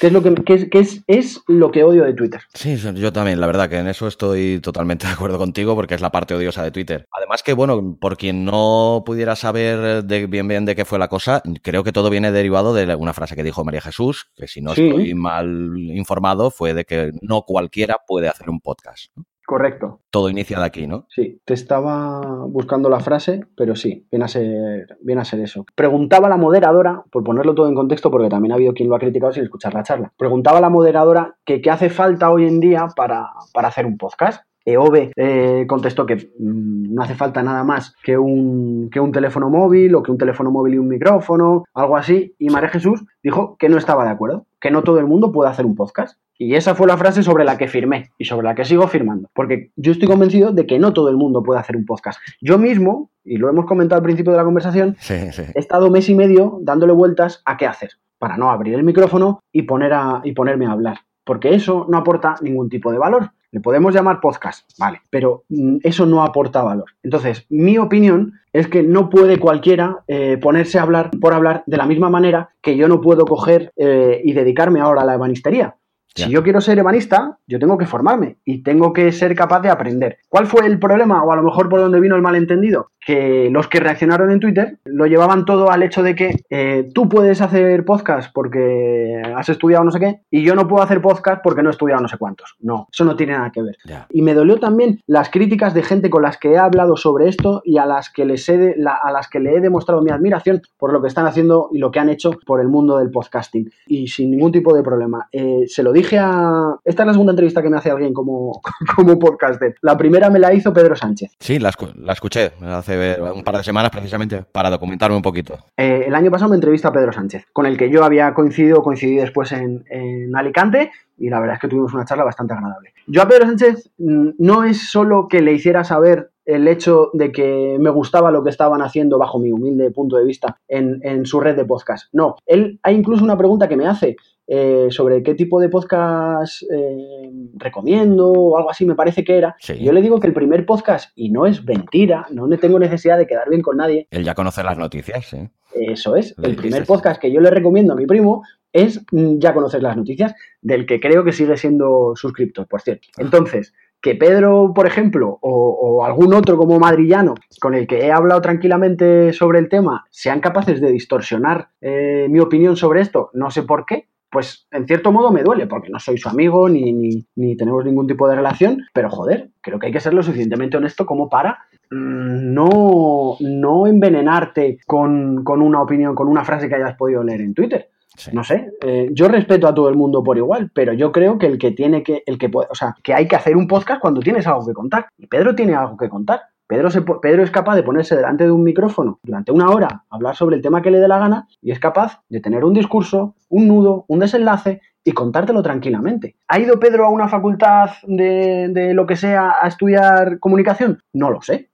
Speaker 2: Que es lo que, es, es, lo que odio de Twitter.
Speaker 1: Sí, yo también, la verdad que en eso estoy totalmente <laughs> de acuerdo contigo porque es la parte odiosa de Twitter. Además que, bueno, por quien no pudiera saber de, bien bien de qué fue la cosa, creo que todo viene derivado de una frase que dijo María Jesús, que si no estoy mal informado, fue de que no cualquiera puede hacer un podcast.
Speaker 2: Correcto.
Speaker 1: Todo inicia de aquí, ¿no?
Speaker 2: Sí, te estaba buscando la frase, pero sí, viene a ser, viene a ser eso. Preguntaba la moderadora, por ponerlo todo en contexto, porque también ha habido quien lo ha criticado sin escuchar la charla. Preguntaba la moderadora que qué hace falta hoy en día para, para hacer un podcast. EOB eh, contestó que mm, no hace falta nada más que un, que un teléfono móvil o que un teléfono móvil y un micrófono, algo así. Y María Jesús dijo que no estaba de acuerdo, que no todo el mundo puede hacer un podcast. Y esa fue la frase sobre la que firmé y sobre la que sigo firmando. Porque yo estoy convencido de que no todo el mundo puede hacer un podcast. Yo mismo, y lo hemos comentado al principio de la conversación, he estado mes y medio dándole vueltas a qué hacer para no abrir el micrófono y, poner a, y ponerme a hablar. Porque eso no aporta ningún tipo de valor. Le podemos llamar podcast, vale, pero mm, eso no aporta valor. Entonces, mi opinión es que no puede cualquiera eh, ponerse a hablar por hablar de la misma manera que yo no puedo coger eh, y dedicarme ahora a la ebanistería. Si yo quiero ser ebanista, yo tengo que formarme y tengo que ser capaz de aprender. ¿Cuál fue el problema o a lo mejor por dónde vino el malentendido? Que los que reaccionaron en Twitter lo llevaban todo al hecho de que eh, tú puedes hacer podcast porque has estudiado no sé qué y yo no puedo hacer podcast porque no he estudiado no sé cuántos. No, eso no tiene nada que ver. Y me dolió también las críticas de gente con las que he hablado sobre esto y a las que les he a las que le he demostrado mi admiración por lo que están haciendo y lo que han hecho por el mundo del podcasting. Y sin ningún tipo de problema. Eh, se lo dije a... Esta es la segunda entrevista que me hace alguien como, <laughs> como podcaster. La primera me la hizo Pedro Sánchez.
Speaker 1: Sí, la, escuché hace un par de semanas precisamente para documentarme un poquito.
Speaker 2: Eh, el año pasado me entrevista a Pedro Sánchez, con el que yo había coincidido, coincidí después en, en Alicante y la verdad es que tuvimos una charla bastante agradable. Yo a Pedro Sánchez mm, no es solo que le hiciera saber el hecho de que me gustaba lo que estaban haciendo bajo mi humilde punto de vista en, en su red de podcast. No, él hay incluso una pregunta que me hace eh, sobre qué tipo de podcast eh, recomiendo o algo así, me parece que era. Yo le digo que el primer podcast, y no es mentira, no tengo necesidad de quedar bien con nadie.
Speaker 1: Él ya conoce las noticias, sí.
Speaker 2: Eso es. el primer podcast que yo le recomiendo a mi primo es mm, ya conocer las noticias, del que creo que sigue siendo suscriptor, por cierto. Ah. Entonces, que Pedro, por ejemplo, o, algún otro como madrillano con el que he hablado tranquilamente sobre el tema, sean capaces de distorsionar eh, mi opinión sobre esto, no sé por qué, pues en cierto modo me duele, porque no soy su amigo ni, ni, tenemos ningún tipo de relación, pero joder, creo que hay que ser lo suficientemente honesto como para mm, no, no envenenarte con, una opinión, con una frase que hayas podido leer en Twitter. No sé, eh, yo respeto a todo el mundo por igual, pero yo creo que el que tiene que, el que puede, o sea, que hay que hacer un podcast cuando tienes algo que contar. Y Pedro tiene algo que contar. Pedro, Pedro, es capaz de ponerse delante de un micrófono durante una hora, hablar sobre el tema que le dé la gana y es capaz de tener un discurso, un nudo, un desenlace y contártelo tranquilamente. ¿Ha ido Pedro a una facultad de, lo que sea a estudiar comunicación? No lo sé.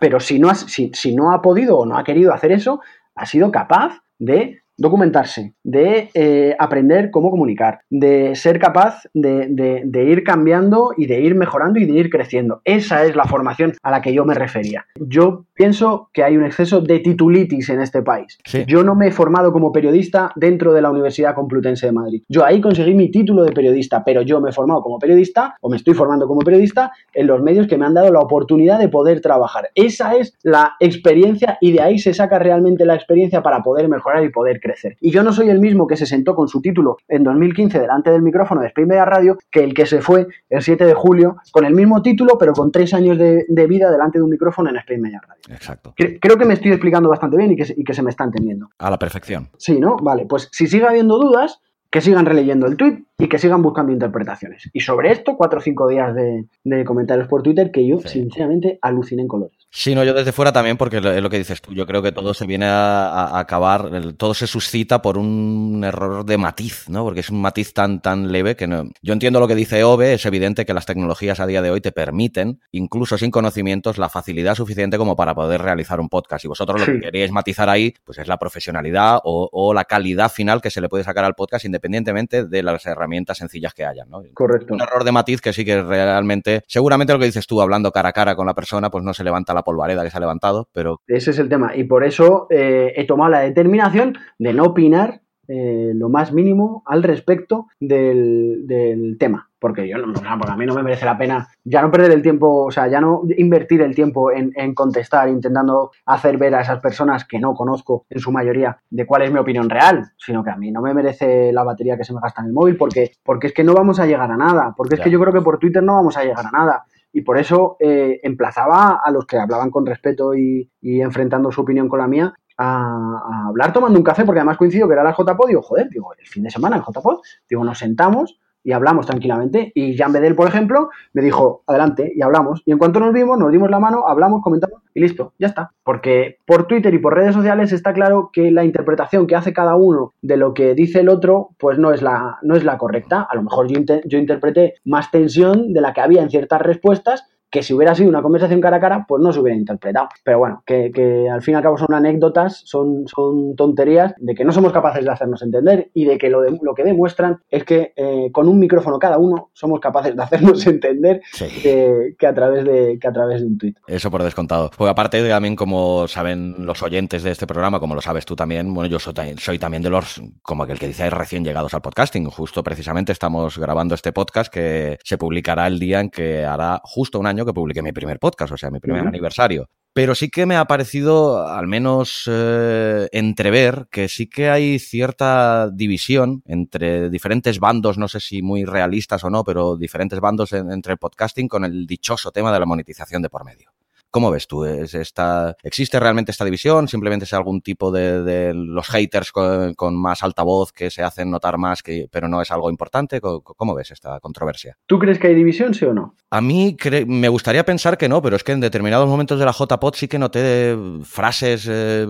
Speaker 2: Pero si no, si, si no ha podido o no ha querido hacer eso, ha sido capaz de documentarse, de eh, aprender cómo comunicar, de ser capaz de, ir cambiando y de ir mejorando y de ir creciendo. Esa es la formación a la que yo me refería. Yo pienso que hay un exceso de titulitis en este país. Yo no me he formado como periodista dentro de la Universidad Complutense de Madrid. Yo ahí conseguí mi título de periodista, pero yo me he formado como periodista o me estoy formando como periodista en los medios que me han dado la oportunidad de poder trabajar. Esa es la experiencia y de ahí se saca realmente la experiencia para poder mejorar y poder crecer. Y yo no soy el mismo que se sentó con su título en 2015 delante del micrófono de Spain Media Radio que el que se fue el 7 de julio con el mismo título, pero con tres años de, vida delante de un micrófono en Spain Media Radio.
Speaker 1: Exacto.
Speaker 2: Creo que me estoy explicando bastante bien y que, y que se me está entendiendo.
Speaker 1: A la perfección.
Speaker 2: Sí, ¿no? Vale, pues si sigue habiendo dudas, que sigan releyendo el tweet y que sigan buscando interpretaciones. Y sobre esto, cuatro o cinco días de, comentarios por Twitter que yo, sinceramente, aluciné en colores.
Speaker 1: Sí, no, yo desde fuera también, porque es lo que dices tú. Yo creo que todo se viene a, acabar, todo se suscita por un error de matiz, ¿no? Porque es un matiz tan, tan leve que no. Yo entiendo lo que dice Ove, es evidente que las tecnologías a día de hoy te permiten, incluso sin conocimientos, la facilidad suficiente como para poder realizar un podcast. Y vosotros lo que queréis matizar ahí, pues es la profesionalidad o, la calidad final que se le puede sacar al podcast independientemente de las herramientas sencillas que hayan, ¿no?
Speaker 2: Correcto.
Speaker 1: Un error de matiz que sí que realmente, seguramente lo que dices tú, hablando cara a cara con la persona, pues no se levanta la polvareda que se ha levantado, pero...
Speaker 2: Ese es el tema. Y por eso eh, he tomado la determinación de no opinar eh, lo más mínimo al respecto del, tema. Porque yo no, porque a mí no me merece la pena ya no perder el tiempo, o sea, ya no invertir el tiempo en, contestar, intentando hacer ver a esas personas que no conozco en su mayoría de cuál es mi opinión real, sino que a mí no me merece la batería que se me gasta en el móvil, porque, porque es que no vamos a llegar a nada, porque es que yo creo que por Twitter no vamos a llegar a nada y por eso eh, emplazaba a los que hablaban con respeto y, enfrentando su opinión con la mía a, hablar tomando un café, porque además coincido que era la JPod, digo, joder, digo, el fin de semana en JPod, digo, nos sentamos y hablamos tranquilamente. Y Jean Bedel, por ejemplo, me dijo, adelante, y hablamos. Y en cuanto nos vimos, nos dimos la mano, hablamos, comentamos y listo, ya está. Porque por Twitter y por redes sociales está claro que la interpretación que hace cada uno de lo que dice el otro, pues no es la, no es la correcta. A lo mejor yo, yo interpreté más tensión de la que había en ciertas respuestas que si hubiera sido una conversación cara a cara, pues no se hubiera interpretado. Pero bueno, que, al fin y al cabo son anécdotas, son, son tonterías de que no somos capaces de hacernos entender y de que lo, de, lo que demuestran es que eh, con un micrófono cada uno somos capaces de hacernos <laughs> entender que, a través de, que a través de un tuit.
Speaker 1: Eso por descontado. Porque aparte también, como saben los oyentes de este programa, como lo sabes tú también, bueno, yo soy, soy también de los, como aquel que dice, recién llegados al podcasting. Justo precisamente estamos grabando este podcast que se publicará el día en que hará justo un año que publiqué mi primer podcast, o sea, mi primer aniversario. Pero sí que me ha parecido, al menos, eh, entrever que sí que hay cierta división entre diferentes bandos, no sé si muy realistas o no, pero diferentes bandos entre el podcasting con el dichoso tema de la monetización de por medio. ¿Cómo ves tú? ¿Es esta, ¿Existe realmente esta división? ¿Simplemente es algún tipo de, los haters con, más alta voz que se hacen notar más, que, pero no es algo importante? ¿Cómo, ves esta controversia?
Speaker 2: ¿Tú crees que hay división, sí o no?
Speaker 1: A mí me gustaría pensar que no, pero es que en determinados momentos de la JPod sí que noté frases eh,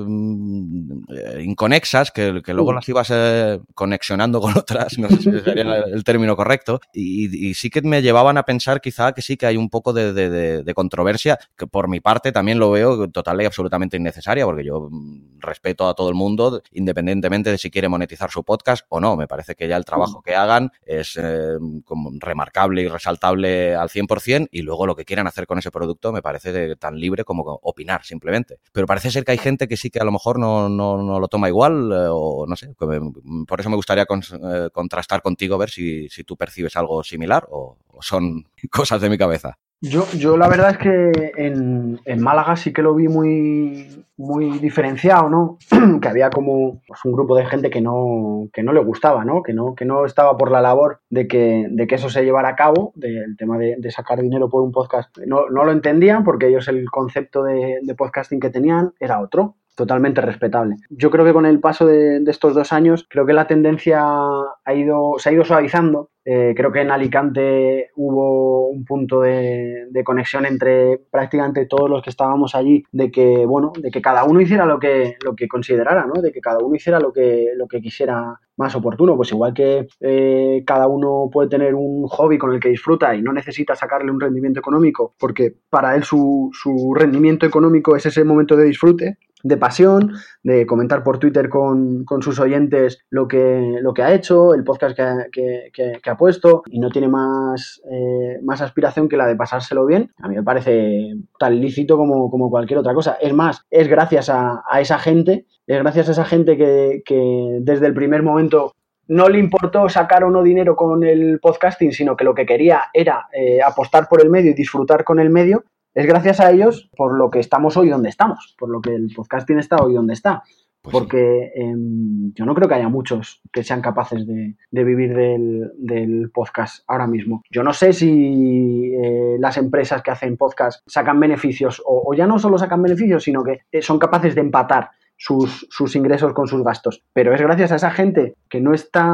Speaker 1: inconexas que, luego uh. las ibas eh, conexionando con otras, no sé si <laughs> sería el término correcto, y, sí que me llevaban a pensar quizá que sí que hay un poco de, de controversia, que por mi parte también lo veo total y absolutamente innecesaria, porque yo mm, respeto a todo el mundo, independientemente de si quiere monetizar su podcast o no. Me parece que ya el trabajo que hagan es eh, como remarcable y resaltable al 100% y luego lo que quieran hacer con ese producto me parece tan libre como opinar simplemente. Pero parece ser que hay gente que sí que a lo mejor no, no, lo toma igual eh, o no sé. Por eso me gustaría eh, contrastar contigo, ver si, si tú percibes algo similar o son <laughs> cosas de mi cabeza.
Speaker 2: Yo, yo la verdad es que en, en, Málaga sí que lo vi muy, muy diferenciado, ¿no? <clears throat> que había como pues, un grupo de gente que no, que no le gustaba, ¿no? Que, no, que no estaba por la labor de que, de que eso se llevara a cabo, del tema de, de, sacar dinero por un podcast. No, no, lo entendían porque ellos el concepto de, de podcasting que tenían era otro totalmente respetable. Yo creo que con el paso de, estos dos años, creo que la tendencia ha ido, se ha ido suavizando eh, creo que en Alicante hubo un punto de, conexión entre prácticamente todos los que estábamos allí, de que, bueno, de que cada uno hiciera lo que, lo que considerara, ¿no? De que cada uno hiciera lo que, lo que quisiera más oportuno. Pues igual que eh, cada uno puede tener un hobby con el que disfruta y no necesita sacarle un rendimiento económico, porque para él su, su rendimiento económico es ese momento de disfrute, de pasión, de comentar por Twitter con, sus oyentes lo que, lo que ha hecho, el podcast que, ha puesto y no tiene más, eh, más aspiración que la de pasárselo bien, a mí me parece tan lícito como, como cualquier otra cosa. Es más, es gracias a, esa gente, es gracias a esa gente que, desde el primer momento no le importó sacar o no dinero con el podcasting, sino que lo que quería era eh, apostar por el medio y disfrutar con el medio, es gracias a ellos por lo que estamos hoy donde estamos, por lo que el podcasting está hoy donde está. Pues porque em, yo no creo que haya muchos que sean capaces de, vivir del, podcast ahora mismo. Yo no sé si eh, las empresas que hacen podcast sacan beneficios o, ya no solo sacan beneficios, sino que eh, son capaces de empatar sus, sus, ingresos con sus gastos. Pero es gracias a esa gente que no está,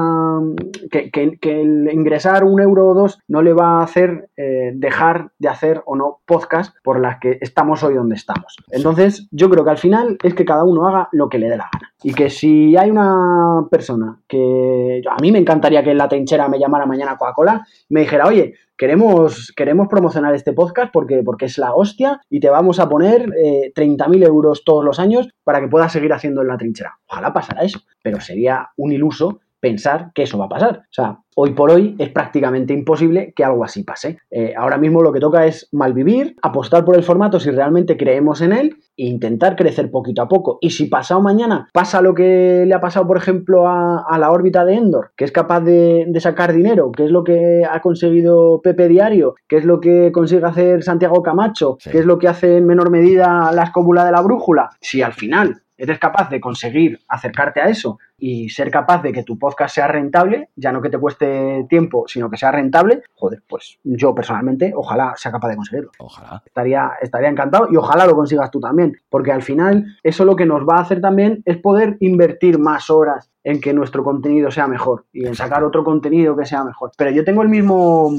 Speaker 2: que, el ingresar un euro o dos no le va a hacer eh, dejar de hacer o no podcast por las que estamos hoy donde estamos. Entonces, yo creo que al final es que cada uno haga lo que le dé la gana. Y que si hay una persona que a mí me encantaría que en la trinchera me llamara mañana Coca-Cola, me dijera, oye, queremos, queremos promocionar este podcast porque, porque es la hostia y te vamos a poner eh, 30.000 euros todos los años para que puedas seguir haciendo en la trinchera. Ojalá pasara eso, pero sería un iluso pensar que eso va a pasar. O sea, hoy por hoy es prácticamente imposible que algo así pase. Eh, ahora mismo lo que toca es malvivir, apostar por el formato si realmente creemos en él e intentar crecer poquito a poco. Y si pasado mañana pasa lo que le ha pasado, por ejemplo, a, la órbita de Endor, que es capaz de, sacar dinero, que es lo que ha conseguido Pepe Diario, que es lo que consigue hacer Santiago Camacho, que es lo que hace en menor medida la escóbula de la brújula, si al final eres capaz de conseguir acercarte a eso y ser capaz de que tu podcast sea rentable, ya no que te cueste tiempo, sino que sea rentable, joder, pues yo personalmente ojalá sea capaz de conseguirlo.
Speaker 1: Ojalá.
Speaker 2: Estaría, estaría encantado y ojalá lo consigas tú también, porque al final eso lo que nos va a hacer también es poder invertir más horas en que nuestro contenido sea mejor y en sacar otro contenido que sea mejor. Pero yo tengo el mismo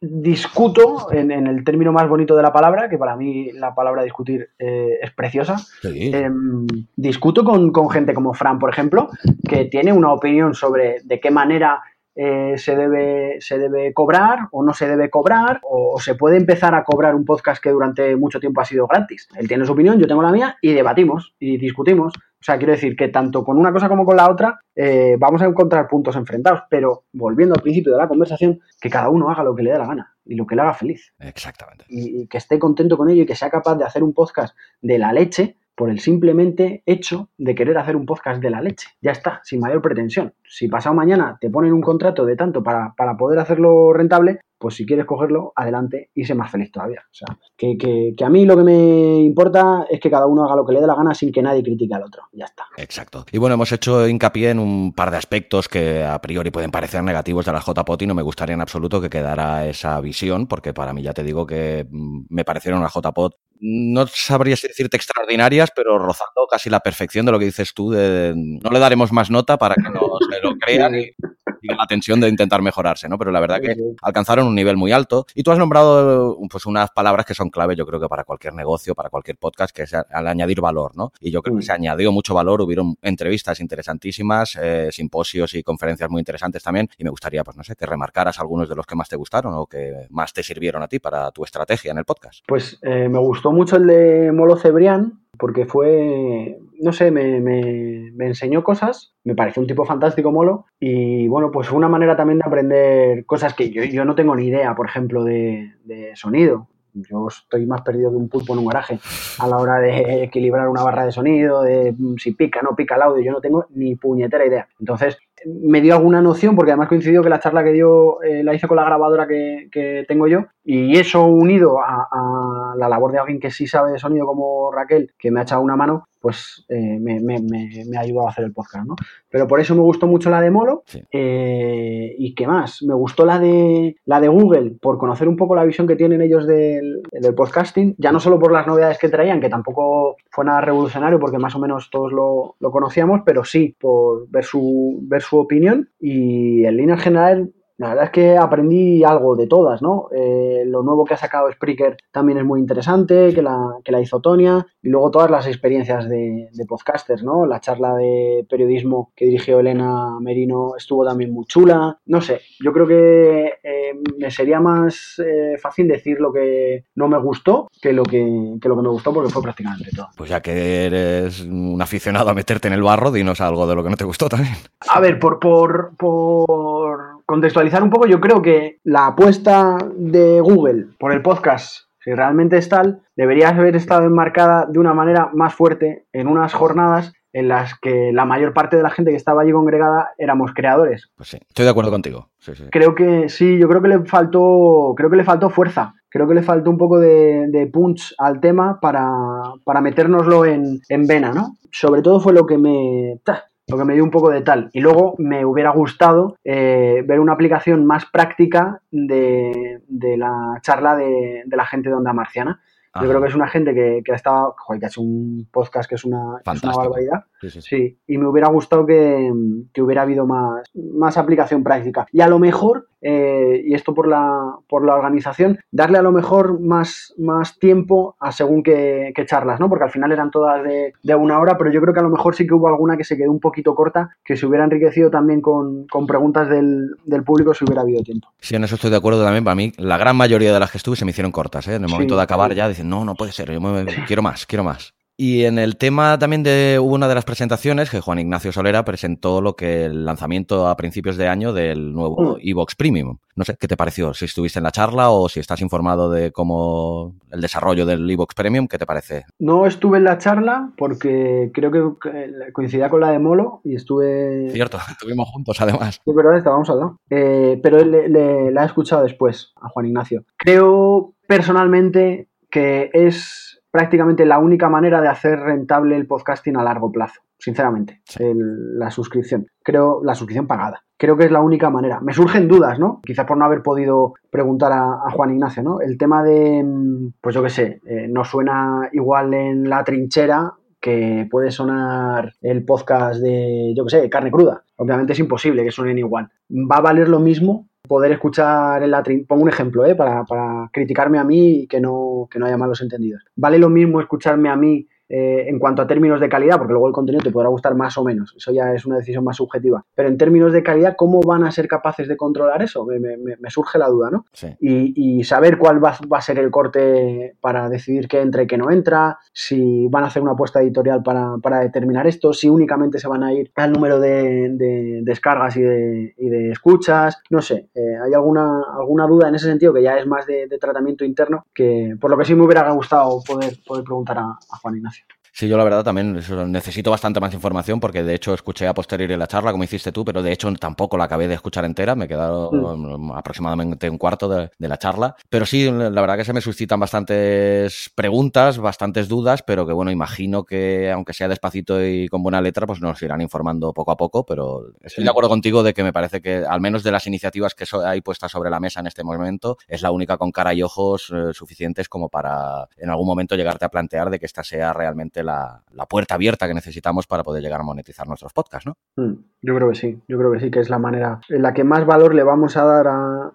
Speaker 2: discuto en, el término más bonito de la palabra, que para mí la palabra discutir eh, es preciosa. Em, discuto con, gente como Fran, por ejemplo, que tiene una opinión sobre de qué manera eh, se, debe, se debe cobrar o no se debe cobrar, o, se puede empezar a cobrar un podcast que durante mucho tiempo ha sido gratis. Él tiene su opinión, yo tengo la mía, y debatimos y discutimos. O sea, quiero decir que tanto con una cosa como con la otra eh, vamos a encontrar puntos enfrentados, pero volviendo al principio de la conversación, que cada uno haga lo que le dé la gana y lo que le haga feliz.
Speaker 1: Exactamente.
Speaker 2: y que esté contento con ello y que sea capaz de hacer un podcast de la leche por el simplemente hecho de querer hacer un podcast de la leche. Ya está, sin mayor pretensión. Si pasado mañana te ponen un contrato de tanto para, para poder hacerlo rentable, pues si quieres cogerlo, adelante y sé más feliz todavía. O sea, que, que, a mí lo que me importa es que cada uno haga lo que le dé la gana sin que nadie critique al otro. Ya está.
Speaker 1: Exacto. Y bueno, hemos hecho hincapié en un par de aspectos que a priori pueden parecer negativos de la JPOT y no me gustaría en absoluto que quedara esa visión, porque para mí ya te digo que mm, me parecieron una JPOT no sabría si decirte extraordinarias, pero rozando casi la perfección de lo que dices tú. De, no le daremos más nota para que no se lo <laughs> crean y, la tensión de intentar mejorarse, ¿no? Pero la verdad que alcanzaron un nivel muy alto. Y tú has nombrado pues unas palabras que son clave, yo creo que para cualquier negocio, para cualquier podcast, que es al añadir valor, ¿no? Y yo creo que se añadió mucho valor, hubieron entrevistas interesantísimas, eh, simposios y conferencias muy interesantes también. Y me gustaría, pues no sé, que remarcaras algunos de los que más te gustaron o que más te sirvieron a ti para tu estrategia en el podcast.
Speaker 2: Pues eh, me gustó mucho el de Molo Cebrián, porque fue, no sé, me, me, enseñó cosas, me pareció un tipo fantástico Molo, y bueno, pues fue una manera también de aprender cosas que yo, yo no tengo ni idea, por ejemplo, de, de sonido. Yo estoy más perdido que un pulpo en un garaje a la hora de equilibrar una barra de sonido, de si pica, no pica el audio, yo no tengo ni puñetera idea. Entonces, me dio alguna noción, porque además coincidió que la charla que dio eh, la hice con la grabadora que, tengo yo, y eso unido a, a, la labor de alguien que sí sabe de sonido como Raquel, que me ha echado una mano, pues eh, me, me, me, ha ayudado a hacer el podcast, ¿no? Pero por eso me gustó mucho la de Molo. Eh, ¿Y qué más? Me gustó la de, la de Google, por conocer un poco la visión que tienen ellos del, podcasting, ya no solo por las novedades que traían, que tampoco fue nada revolucionario, porque más o menos todos lo, lo conocíamos, pero sí por ver su, ver su opinión. Y en línea general la verdad es que aprendí algo de todas, ¿no? Eh, lo nuevo que ha sacado Spreaker también es muy interesante, que la, que la hizo Tonia, y luego todas las experiencias de, podcasters, ¿no? La charla de periodismo que dirigió Elena Merino estuvo también muy chula. No sé, yo creo que eh, me sería más eh, fácil decir lo que no me gustó que lo que, que lo que me gustó porque fue prácticamente todo.
Speaker 1: Pues ya que eres un aficionado a meterte en el barro, dinos algo de lo que no te gustó también.
Speaker 2: A ver, por, por, por contextualizar un poco, yo creo que la apuesta de Google por el podcast, si realmente es tal, debería haber estado enmarcada de una manera más fuerte en unas jornadas en las que la mayor parte de la gente que estaba allí congregada éramos creadores.
Speaker 1: Pues sí, estoy de acuerdo contigo.
Speaker 2: Creo que sí, yo creo que le faltó, creo que le faltó fuerza. Creo que le faltó un poco de, punch al tema para, para metérnoslo en, en, vena, ¿no? Sobre todo fue lo que me lo que me dio un poco de tal. Y luego me hubiera gustado eh, ver una aplicación más práctica de, la charla de, la gente de Onda Marciana. Yo creo que es una gente que, que ha estado, joder, que ha hecho un podcast que es una, es una barbaridad.
Speaker 1: Sí, sí, sí.
Speaker 2: Sí, y me hubiera gustado que, que hubiera habido más, más aplicación práctica. Y a lo mejor, eh, y esto por la, por la organización, darle a lo mejor más, más tiempo a según qué, qué charlas, ¿no? Porque al final eran todas de, de, una hora, pero yo creo que a lo mejor sí que hubo alguna que se quedó un poquito corta, que se hubiera enriquecido también con, con preguntas del, del, público si hubiera habido tiempo.
Speaker 1: Sí, en eso estoy de acuerdo también. Para mí, la gran mayoría de las que estuve se me hicieron cortas, ¿eh? En el momento sí, de acabar sí. ya dicen, no, no puede ser, yo me, quiero más, quiero más. Y en el tema también de una de las presentaciones que Juan Ignacio Solera presentó lo que el lanzamiento a principios de año del nuevo mm. Evox Premium. No sé, ¿qué te pareció? Si estuviste en la charla o si estás informado de cómo el desarrollo del Evox Premium, ¿qué te parece?
Speaker 2: No estuve en la charla porque creo que coincidía con la de Molo y estuve...
Speaker 1: Cierto, <laughs> estuvimos juntos además.
Speaker 2: Es verdad, estábamos al lado. Eh, pero le, le, la he escuchado después a Juan Ignacio. Creo personalmente que es prácticamente la única manera de hacer rentable el podcasting a largo plazo, sinceramente, sí. el, la suscripción. Creo, la suscripción pagada. Creo que es la única manera. Me surgen dudas, ¿no? Quizás por no haber podido preguntar a, a Juan Ignacio, ¿no? El tema de, pues yo qué sé, eh, no suena igual en la trinchera que puede sonar el podcast de, yo qué sé, carne cruda. Obviamente es imposible que suenen igual. Va a valer lo mismo poder escuchar en la pongo un ejemplo ¿eh? para, para, criticarme a mí y que no, que no haya malos entendidos. Vale lo mismo escucharme a mí eh, en cuanto a términos de calidad, porque luego el contenido te podrá gustar más o menos, eso ya es una decisión más subjetiva, pero en términos de calidad, ¿cómo van a ser capaces de controlar eso? Me, me, me surge la duda, ¿no?
Speaker 1: Sí.
Speaker 2: Y, y, saber cuál va, va, a ser el corte para decidir qué entra y qué no entra, si van a hacer una apuesta editorial para, para determinar esto, si únicamente se van a ir al número de, de descargas y de, y de, escuchas, no sé, eh, hay alguna, alguna duda en ese sentido que ya es más de, de, tratamiento interno, que por lo que sí me hubiera gustado poder, poder preguntar a, a Juan Ignacio.
Speaker 1: Sí, yo la verdad también necesito bastante más información porque de hecho escuché a posteriori la charla como hiciste tú, pero de hecho tampoco la acabé de escuchar entera, me quedaron mm. aproximadamente un cuarto de, de, la charla. Pero sí, la verdad que se me suscitan bastantes preguntas, bastantes dudas, pero que bueno, imagino que aunque sea despacito y con buena letra, pues nos irán informando poco a poco, pero estoy de acuerdo contigo de que me parece que al menos de las iniciativas que hay puestas sobre la mesa en este momento, es la única con cara y ojos eh, suficientes como para en algún momento llegarte a plantear de que esta sea realmente la, puerta abierta que necesitamos para poder llegar a monetizar nuestros podcasts, ¿no?
Speaker 2: Mm, yo creo que sí, yo creo que sí, que es la manera en la que más valor le vamos a dar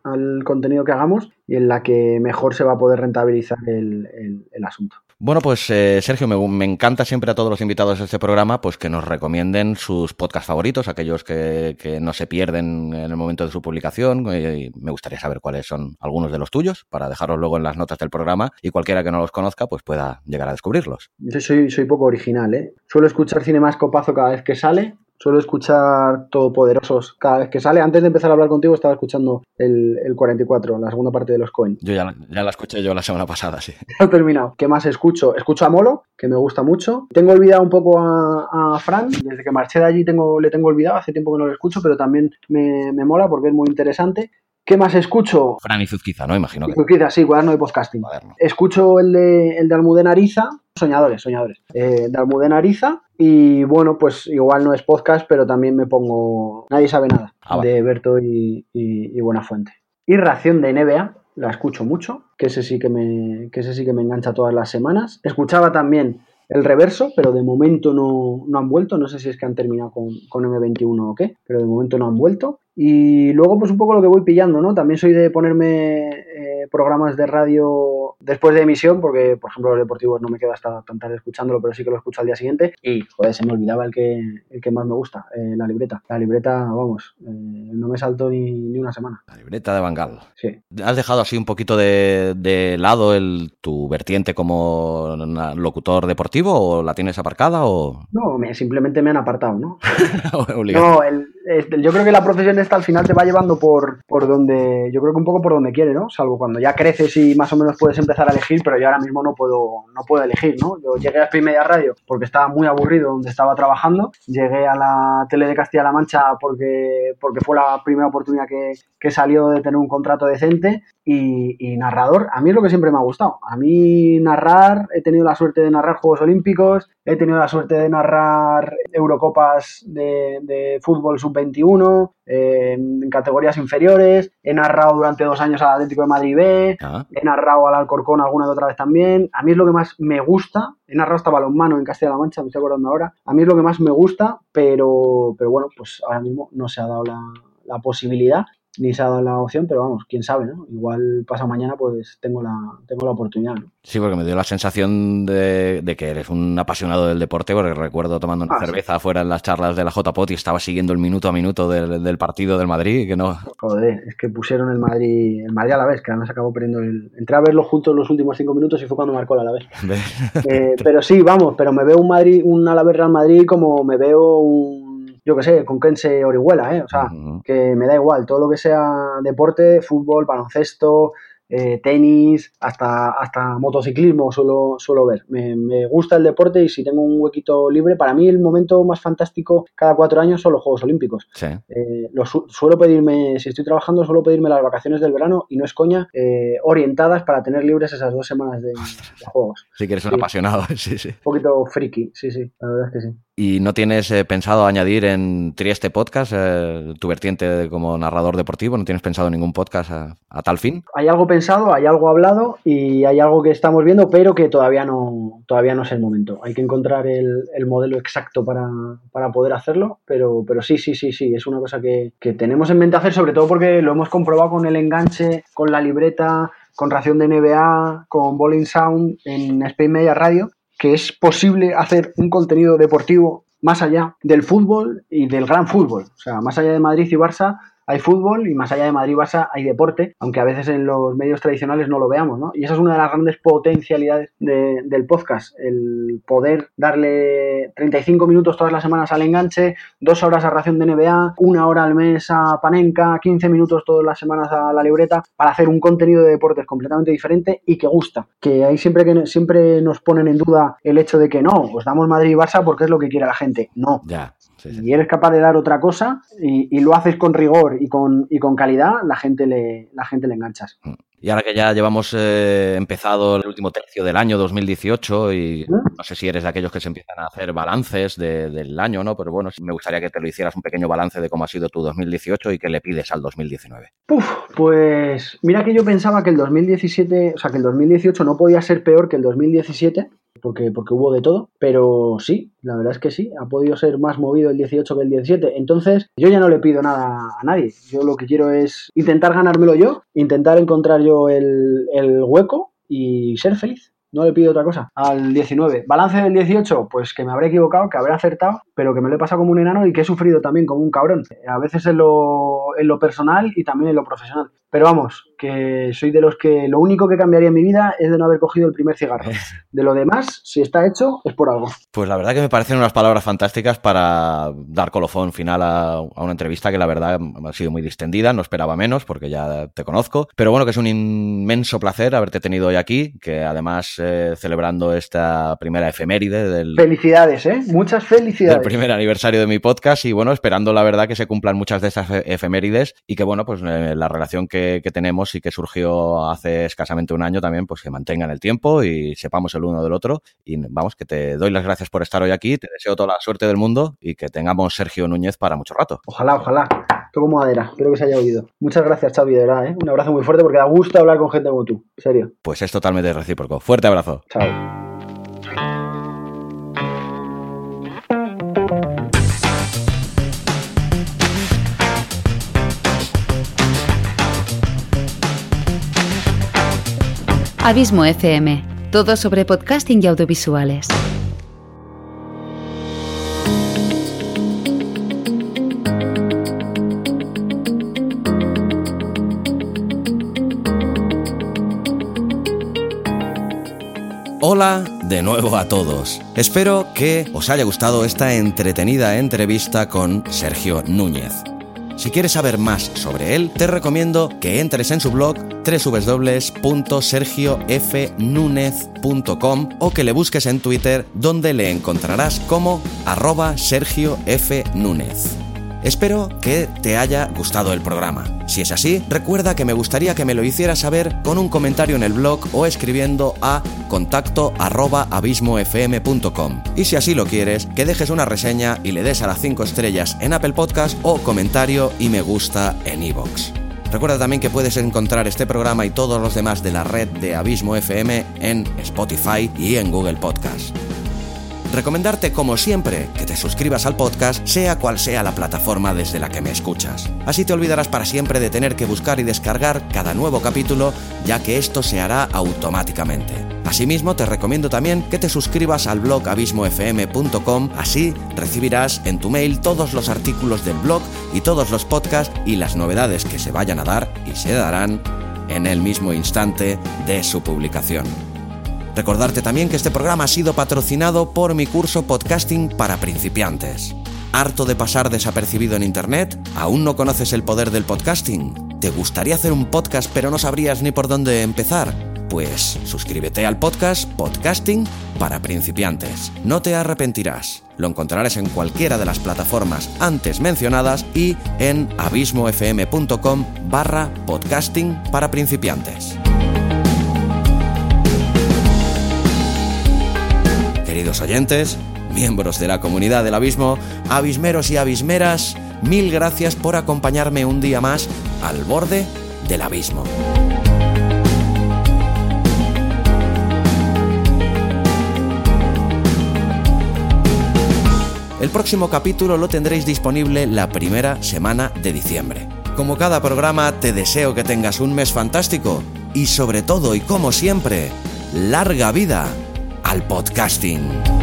Speaker 2: al contenido que hagamos y en la que mejor se va a poder rentabilizar el asunto.
Speaker 1: Bueno, pues eh, Sergio, me, encanta siempre a todos los invitados de este programa pues que nos recomienden sus podcasts favoritos, aquellos que, que no se pierden en el momento de su publicación. Y me gustaría saber cuáles son algunos de los tuyos para dejarlos luego en las notas del programa y cualquiera que no los conozca pues pueda llegar a descubrirlos.
Speaker 2: Yo soy, soy poco original, ¿eh? Suelo escuchar Cine Más Copazo cada vez que sale, suelo escuchar Todopoderosos cada vez que sale. Antes de empezar a hablar contigo estaba escuchando el, el 44, la segunda parte de los Cohen.
Speaker 1: Yo ya, ya, la escuché yo la semana pasada, sí. <laughs>
Speaker 2: He terminado. ¿Qué más escucho? Escucho a Molo, que me gusta mucho. Tengo olvidado un poco a, a Fran. Desde que marché de allí tengo, le tengo olvidado. Hace tiempo que no lo escucho, pero también me, me mola porque es muy interesante. ¿Qué más escucho?
Speaker 1: Fran y Zuzquiza, ¿no? Imagino
Speaker 2: que. Zuzquiza, sí, cuaderno de podcasting. Cuaderno. Escucho el de, el de Almudena Ariza, soñadores, soñadores, eh, de Almudena Ariza. Y bueno, pues igual no es podcast, pero también me pongo Nadie sabe nada, ah, de Berto y, y, y Buenafuente. Y Ración de NBA, la escucho mucho, que ese sí que me, que ese sí que me engancha todas las semanas. Escuchaba también el reverso, pero de momento no, no han vuelto. No sé si es que han terminado con, con M21 o qué, pero de momento no han vuelto. Y luego, pues un poco lo que voy pillando, ¿no? También soy de ponerme eh, programas de radio después de emisión, porque, por ejemplo, los deportivos no me quedo hasta tan tarde escuchándolo, pero sí que lo escucho al día siguiente. Y, joder, se me olvidaba el que, el que más me gusta, eh, la libreta. La libreta, vamos, eh, no me saltó ni, ni, una semana.
Speaker 1: La libreta de Bangal.
Speaker 2: Sí.
Speaker 1: ¿Has dejado así un poquito de, de lado el, tu vertiente como locutor deportivo o la tienes aparcada o...?
Speaker 2: No, me, simplemente me han apartado, ¿no? <laughs> no, el, yo creo que la profesión esta al final te va llevando por, por donde, yo creo que un poco por donde quiere, ¿no? Salvo cuando ya creces y más o menos puedes empezar a elegir, pero yo ahora mismo no puedo, no puedo elegir, ¿no? Yo llegué a Spin Media Radio porque estaba muy aburrido donde estaba trabajando, llegué a la tele de Castilla-La Mancha porque, porque fue la primera oportunidad que, que salió de tener un contrato decente y, narrador, a mí es lo que siempre me ha gustado. A mí narrar, he tenido la suerte de narrar Juegos Olímpicos, he tenido la suerte de narrar Eurocopas de, fútbol sub-21 eh, en categorías inferiores, he narrado durante dos años al Atlético de Madrid B, ah. he narrado al Alcorcón alguna que otra vez también. A mí es lo que más me gusta, he narrado hasta balonmano en Castilla-La Mancha, me estoy acordando ahora, a mí es lo que más me gusta, pero, pero bueno, pues ahora mismo no se ha dado la, la posibilidad ni se ha dado la opción, pero vamos, quién sabe, ¿no? Igual pasa mañana, pues tengo la, tengo la oportunidad, ¿no?
Speaker 1: Sí, porque me dio la sensación de, que eres un apasionado del deporte, porque recuerdo tomando una ah, cerveza afuera en las charlas de la JPOT y estaba siguiendo el minuto a minuto del, partido del Madrid, que no...
Speaker 2: Joder, es que pusieron el Madrid, el Madrid a la vez, que además acabó perdiendo el... Entré a verlo juntos los últimos cinco minutos y fue cuando marcó la Alavés. <laughs> eh, pero sí, vamos, pero me veo un Madrid, un Alavés Real Madrid como me veo un yo qué sé, con Kense Orihuela, ¿eh? O sea, que me da igual, todo lo que sea deporte, fútbol, baloncesto, eh, tenis, hasta, hasta motociclismo suelo, suelo ver. Me, gusta el deporte y si tengo un huequito libre, para mí el momento más fantástico cada cuatro años son los Juegos Olímpicos. Eh, suelo pedirme, si estoy trabajando, suelo pedirme las vacaciones del verano y no es coña, eh, orientadas para tener libres esas dos semanas de, Juegos.
Speaker 1: Sí que eres un apasionado, <laughs> sí, sí. Un
Speaker 2: poquito friki, sí, sí, la verdad es que sí.
Speaker 1: ¿Y no tienes pensado añadir en Trieste Podcast tu vertiente como narrador deportivo? ¿No tienes pensado ningún podcast a, a tal fin?
Speaker 2: Hay algo pensado hay algo hablado y hay algo que estamos viendo, pero que todavía no, todavía no es el momento. Hay que encontrar el, modelo exacto para, poder hacerlo, pero, pero sí, sí, sí, sí, es una cosa que, tenemos en mente hacer, sobre todo porque lo hemos comprobado con el enganche, con la libreta, con ración de NBA, con Bowling Sound en Spain Media Radio, que es posible hacer un contenido deportivo más allá del fútbol y del gran fútbol. O sea, más allá de Madrid y Barça, hay fútbol y más allá de Madrid Barça hay deporte, aunque a veces en los medios tradicionales no lo veamos, ¿no? Y esa es una de las grandes potencialidades del podcast, el poder darle 35 minutos todas las semanas al enganche, dos horas a ración de NBA, una hora al mes a Panenka, 15 minutos todas las semanas a la libreta, para hacer un contenido de deportes completamente diferente y que gusta. Que ahí siempre que siempre nos ponen en duda el hecho de que no, os damos Madrid y Barça porque es lo que quiere la gente. No.
Speaker 1: Ya.
Speaker 2: Si eres capaz de dar otra cosa y, lo haces con rigor y con, y con calidad, la gente le, la gente le enganchas. Mm.
Speaker 1: Y ahora que ya llevamos eh, empezado el último tercio del año 2018 y ¿Mm? no sé si eres de aquellos que se empiezan a hacer balances del año, ¿no? Pero bueno, me gustaría que te lo hicieras un pequeño balance de cómo ha sido tu 2018 y qué le pides al 2019.
Speaker 2: Uf, pues mira que yo pensaba que el 2017, o sea, que el 2018 no podía ser peor que el 2017 porque, porque hubo de todo, pero sí, la verdad es que sí, ha podido ser más movido el 18 que el 17. Entonces, yo ya no le pido nada a nadie. Yo lo que quiero es intentar ganármelo yo, intentar encontrar yo el, el hueco y ser feliz. No le pido otra cosa. Al 19. Balance del 18, pues que me habré equivocado, que habré acertado, pero que me lo he pasado como un enano y que he sufrido también como un cabrón. A veces en lo, en lo personal y también en lo profesional. Pero vamos, que soy de los que lo único que cambiaría en mi vida es de no haber cogido el primer cigarro. <laughs> De lo demás, si está hecho, es por algo.
Speaker 1: Pues la verdad que me parecen unas palabras fantásticas para dar colofón final a, una entrevista que la verdad ha sido muy distendida, no esperaba menos porque ya te conozco. Pero bueno, que es un inmenso placer haberte tenido hoy aquí, que además eh, celebrando esta primera efeméride del...
Speaker 2: Felicidades, ¿eh? Muchas felicidades.
Speaker 1: Del primer aniversario de mi podcast y bueno, esperando la verdad que se cumplan muchas de esas efemérides y que bueno, pues eh, la relación que que, tenemos y que surgió hace escasamente un año también, pues que mantengan el tiempo y sepamos el uno del otro. Y vamos, que te doy las gracias por estar hoy aquí, te deseo toda la suerte del mundo y que tengamos Sergio Núñez para mucho rato.
Speaker 2: Ojalá, ojalá. Toco madera, espero que se haya oído. Muchas gracias, Xavi, de verdad, ¿eh? Un abrazo muy fuerte porque da gusto hablar con gente como tú, en serio.
Speaker 1: Pues es totalmente recíproco. Fuerte abrazo.
Speaker 2: Chao.
Speaker 3: Abismo FM, todo sobre podcasting y audiovisuales.
Speaker 1: Hola de nuevo a todos. Espero que os haya gustado esta entretenida entrevista con Sergio Núñez. Si quieres saber más sobre él, te recomiendo que entres en su blog www.sergiofnunez.com o que le busques en Twitter donde le encontrarás como arroba Sergio. Espero que te haya gustado el programa. Si es así, recuerda que me gustaría que me lo hicieras saber con un comentario en el blog o escribiendo a contacto abismofm.com. Y si así lo quieres, que dejes una reseña y le des a las 5 estrellas en Apple Podcast o comentario y me gusta en iVoox. Recuerda también que puedes encontrar este programa y todos los demás de la red de Abismo FM en Spotify y en Google Podcast. Recomendarte, como siempre, que te suscribas al podcast, sea cual sea la plataforma desde la que me escuchas. Así te olvidarás para siempre de tener que buscar y descargar cada nuevo capítulo, ya que esto se hará automáticamente. Asimismo, te recomiendo también que te suscribas al blog abismofm.com, así recibirás en tu mail todos los artículos del blog y todos los podcasts y las novedades que se vayan a dar y se darán en el mismo instante de su publicación. Recordarte también que este programa ha sido patrocinado por mi curso Podcasting para principiantes. ¿Harto de pasar desapercibido en Internet? ¿Aún no conoces el poder del podcasting? ¿Te gustaría hacer un podcast pero no sabrías ni por dónde empezar? Pues suscríbete al podcast Podcasting para principiantes. No te arrepentirás. Lo encontrarás en cualquiera de las plataformas antes mencionadas y en abismofm.com barra podcasting para principiantes. Queridos oyentes, miembros de la comunidad del abismo, abismeros y abismeras, mil gracias por acompañarme un día más al borde del abismo. El próximo capítulo lo tendréis disponible la primera semana de diciembre. Como cada programa, te deseo que tengas un mes fantástico y sobre todo y como siempre, larga vida al podcasting.